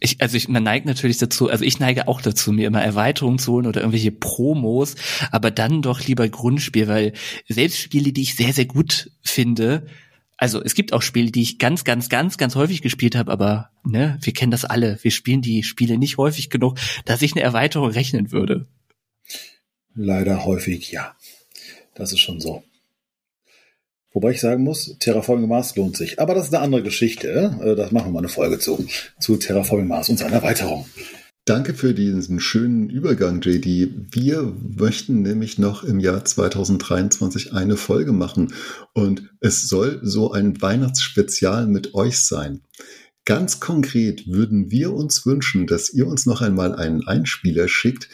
Speaker 3: Ich, also ich, man neigt natürlich dazu, also ich neige auch dazu, mir immer Erweiterungen zu holen oder irgendwelche Promos, aber dann doch lieber Grundspiel, weil selbst Spiele, die ich sehr, sehr gut finde, also es gibt auch Spiele, die ich ganz, ganz, ganz, ganz häufig gespielt habe, aber ne, wir kennen das alle. Wir spielen die Spiele nicht häufig genug, dass ich eine Erweiterung rechnen würde.
Speaker 2: Leider häufig, ja. Das ist schon so. Wobei ich sagen muss, Terraforming Mars lohnt sich. Aber das ist eine andere Geschichte. Äh, das machen wir mal eine Folge zu. Zu Terraforming Mars und seiner Erweiterung.
Speaker 1: Danke für diesen schönen Übergang, JD. Wir möchten nämlich noch im Jahr 2023 eine Folge machen und es soll so ein Weihnachtsspezial mit euch sein. Ganz konkret würden wir uns wünschen, dass ihr uns noch einmal einen Einspieler schickt,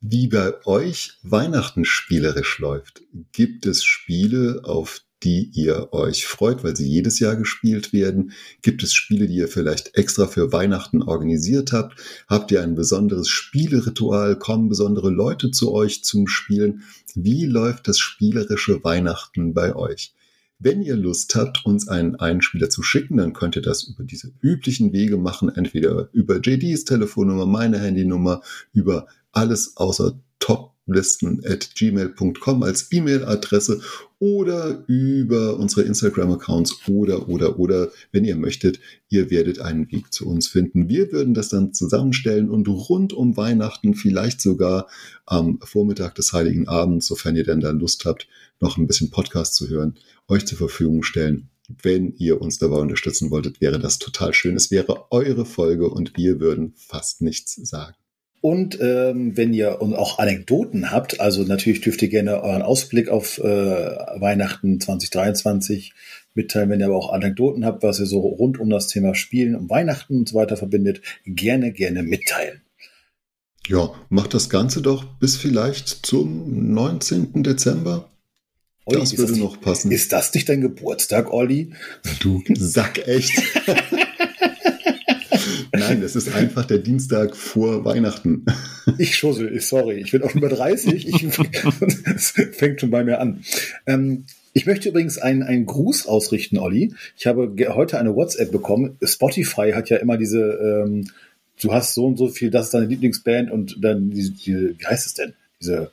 Speaker 1: wie bei euch Weihnachten spielerisch läuft. Gibt es Spiele, auf die ihr euch freut, weil sie jedes Jahr gespielt werden? Gibt es Spiele, die ihr vielleicht extra für Weihnachten organisiert habt? Habt ihr ein besonderes Spieleritual? Kommen besondere Leute zu euch zum Spielen? Wie läuft das spielerische Weihnachten bei euch? Wenn ihr Lust habt, uns einen Einspieler zu schicken, dann könnt ihr das über diese üblichen Wege machen, entweder über JDs Telefonnummer, meine Handynummer, über alles außer Top gmail.com als E-Mail-Adresse oder über unsere Instagram-Accounts oder, oder, oder, wenn ihr möchtet, ihr werdet einen Weg zu uns finden. Wir würden das dann zusammenstellen und rund um Weihnachten, vielleicht sogar am Vormittag des Heiligen Abends, sofern ihr denn da Lust habt, noch ein bisschen Podcast zu hören, euch zur Verfügung stellen. Wenn ihr uns dabei unterstützen wolltet, wäre das total schön. Es wäre eure Folge und wir würden fast nichts sagen.
Speaker 2: Und ähm, wenn ihr und auch Anekdoten habt, also natürlich dürft ihr gerne euren Ausblick auf äh, Weihnachten 2023 mitteilen, wenn ihr aber auch Anekdoten habt, was ihr so rund um das Thema Spielen, um Weihnachten und so weiter verbindet, gerne, gerne mitteilen.
Speaker 1: Ja, macht das Ganze doch bis vielleicht zum 19. Dezember.
Speaker 2: Oi, das würde das noch passen. Ist das nicht dein Geburtstag, Olli?
Speaker 1: Du Sack echt. *laughs* Nein, *laughs* es ist einfach der Dienstag vor Weihnachten.
Speaker 2: Ich schussel, sorry, ich bin auch über 30. Ich, *laughs* *laughs* es fängt schon bei mir an. Ähm, ich möchte übrigens einen, einen Gruß ausrichten, Olli. Ich habe heute eine WhatsApp bekommen. Spotify hat ja immer diese, ähm, du hast so und so viel, das ist deine Lieblingsband und dann diese, diese wie heißt es denn? Diese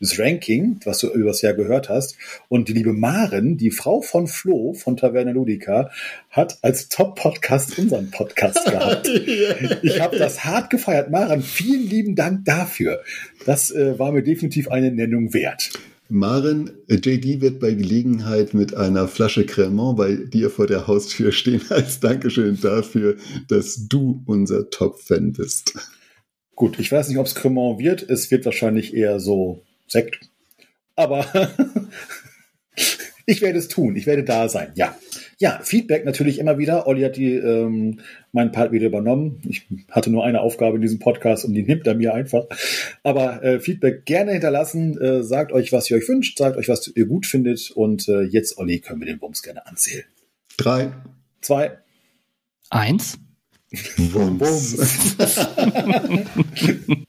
Speaker 2: das Ranking, was du übers Jahr gehört hast. Und die liebe Maren, die Frau von Flo von Taverna Ludica, hat als Top-Podcast unseren Podcast *laughs* gehabt. ich habe das hart gefeiert. Maren, vielen lieben Dank dafür. Das äh, war mir definitiv eine Nennung wert.
Speaker 1: Maren, äh, JD wird bei Gelegenheit mit einer Flasche Cremant bei dir vor der Haustür stehen als Dankeschön dafür, dass du unser Top-Fan bist.
Speaker 2: Gut, ich weiß nicht, ob es Cremant wird. Es wird wahrscheinlich eher so Sekt. Aber *laughs* ich werde es tun. Ich werde da sein. Ja. Ja, Feedback natürlich immer wieder. Olli hat die, ähm, meinen Part wieder übernommen. Ich hatte nur eine Aufgabe in diesem Podcast und die nimmt er mir einfach. Aber äh, Feedback gerne hinterlassen. Äh, sagt euch, was ihr euch wünscht. Sagt euch, was ihr gut findet. Und äh, jetzt, Olli, können wir den Bums gerne anzählen.
Speaker 1: Drei.
Speaker 2: Zwei.
Speaker 3: Eins.
Speaker 1: Bums. Bums. *laughs* *laughs*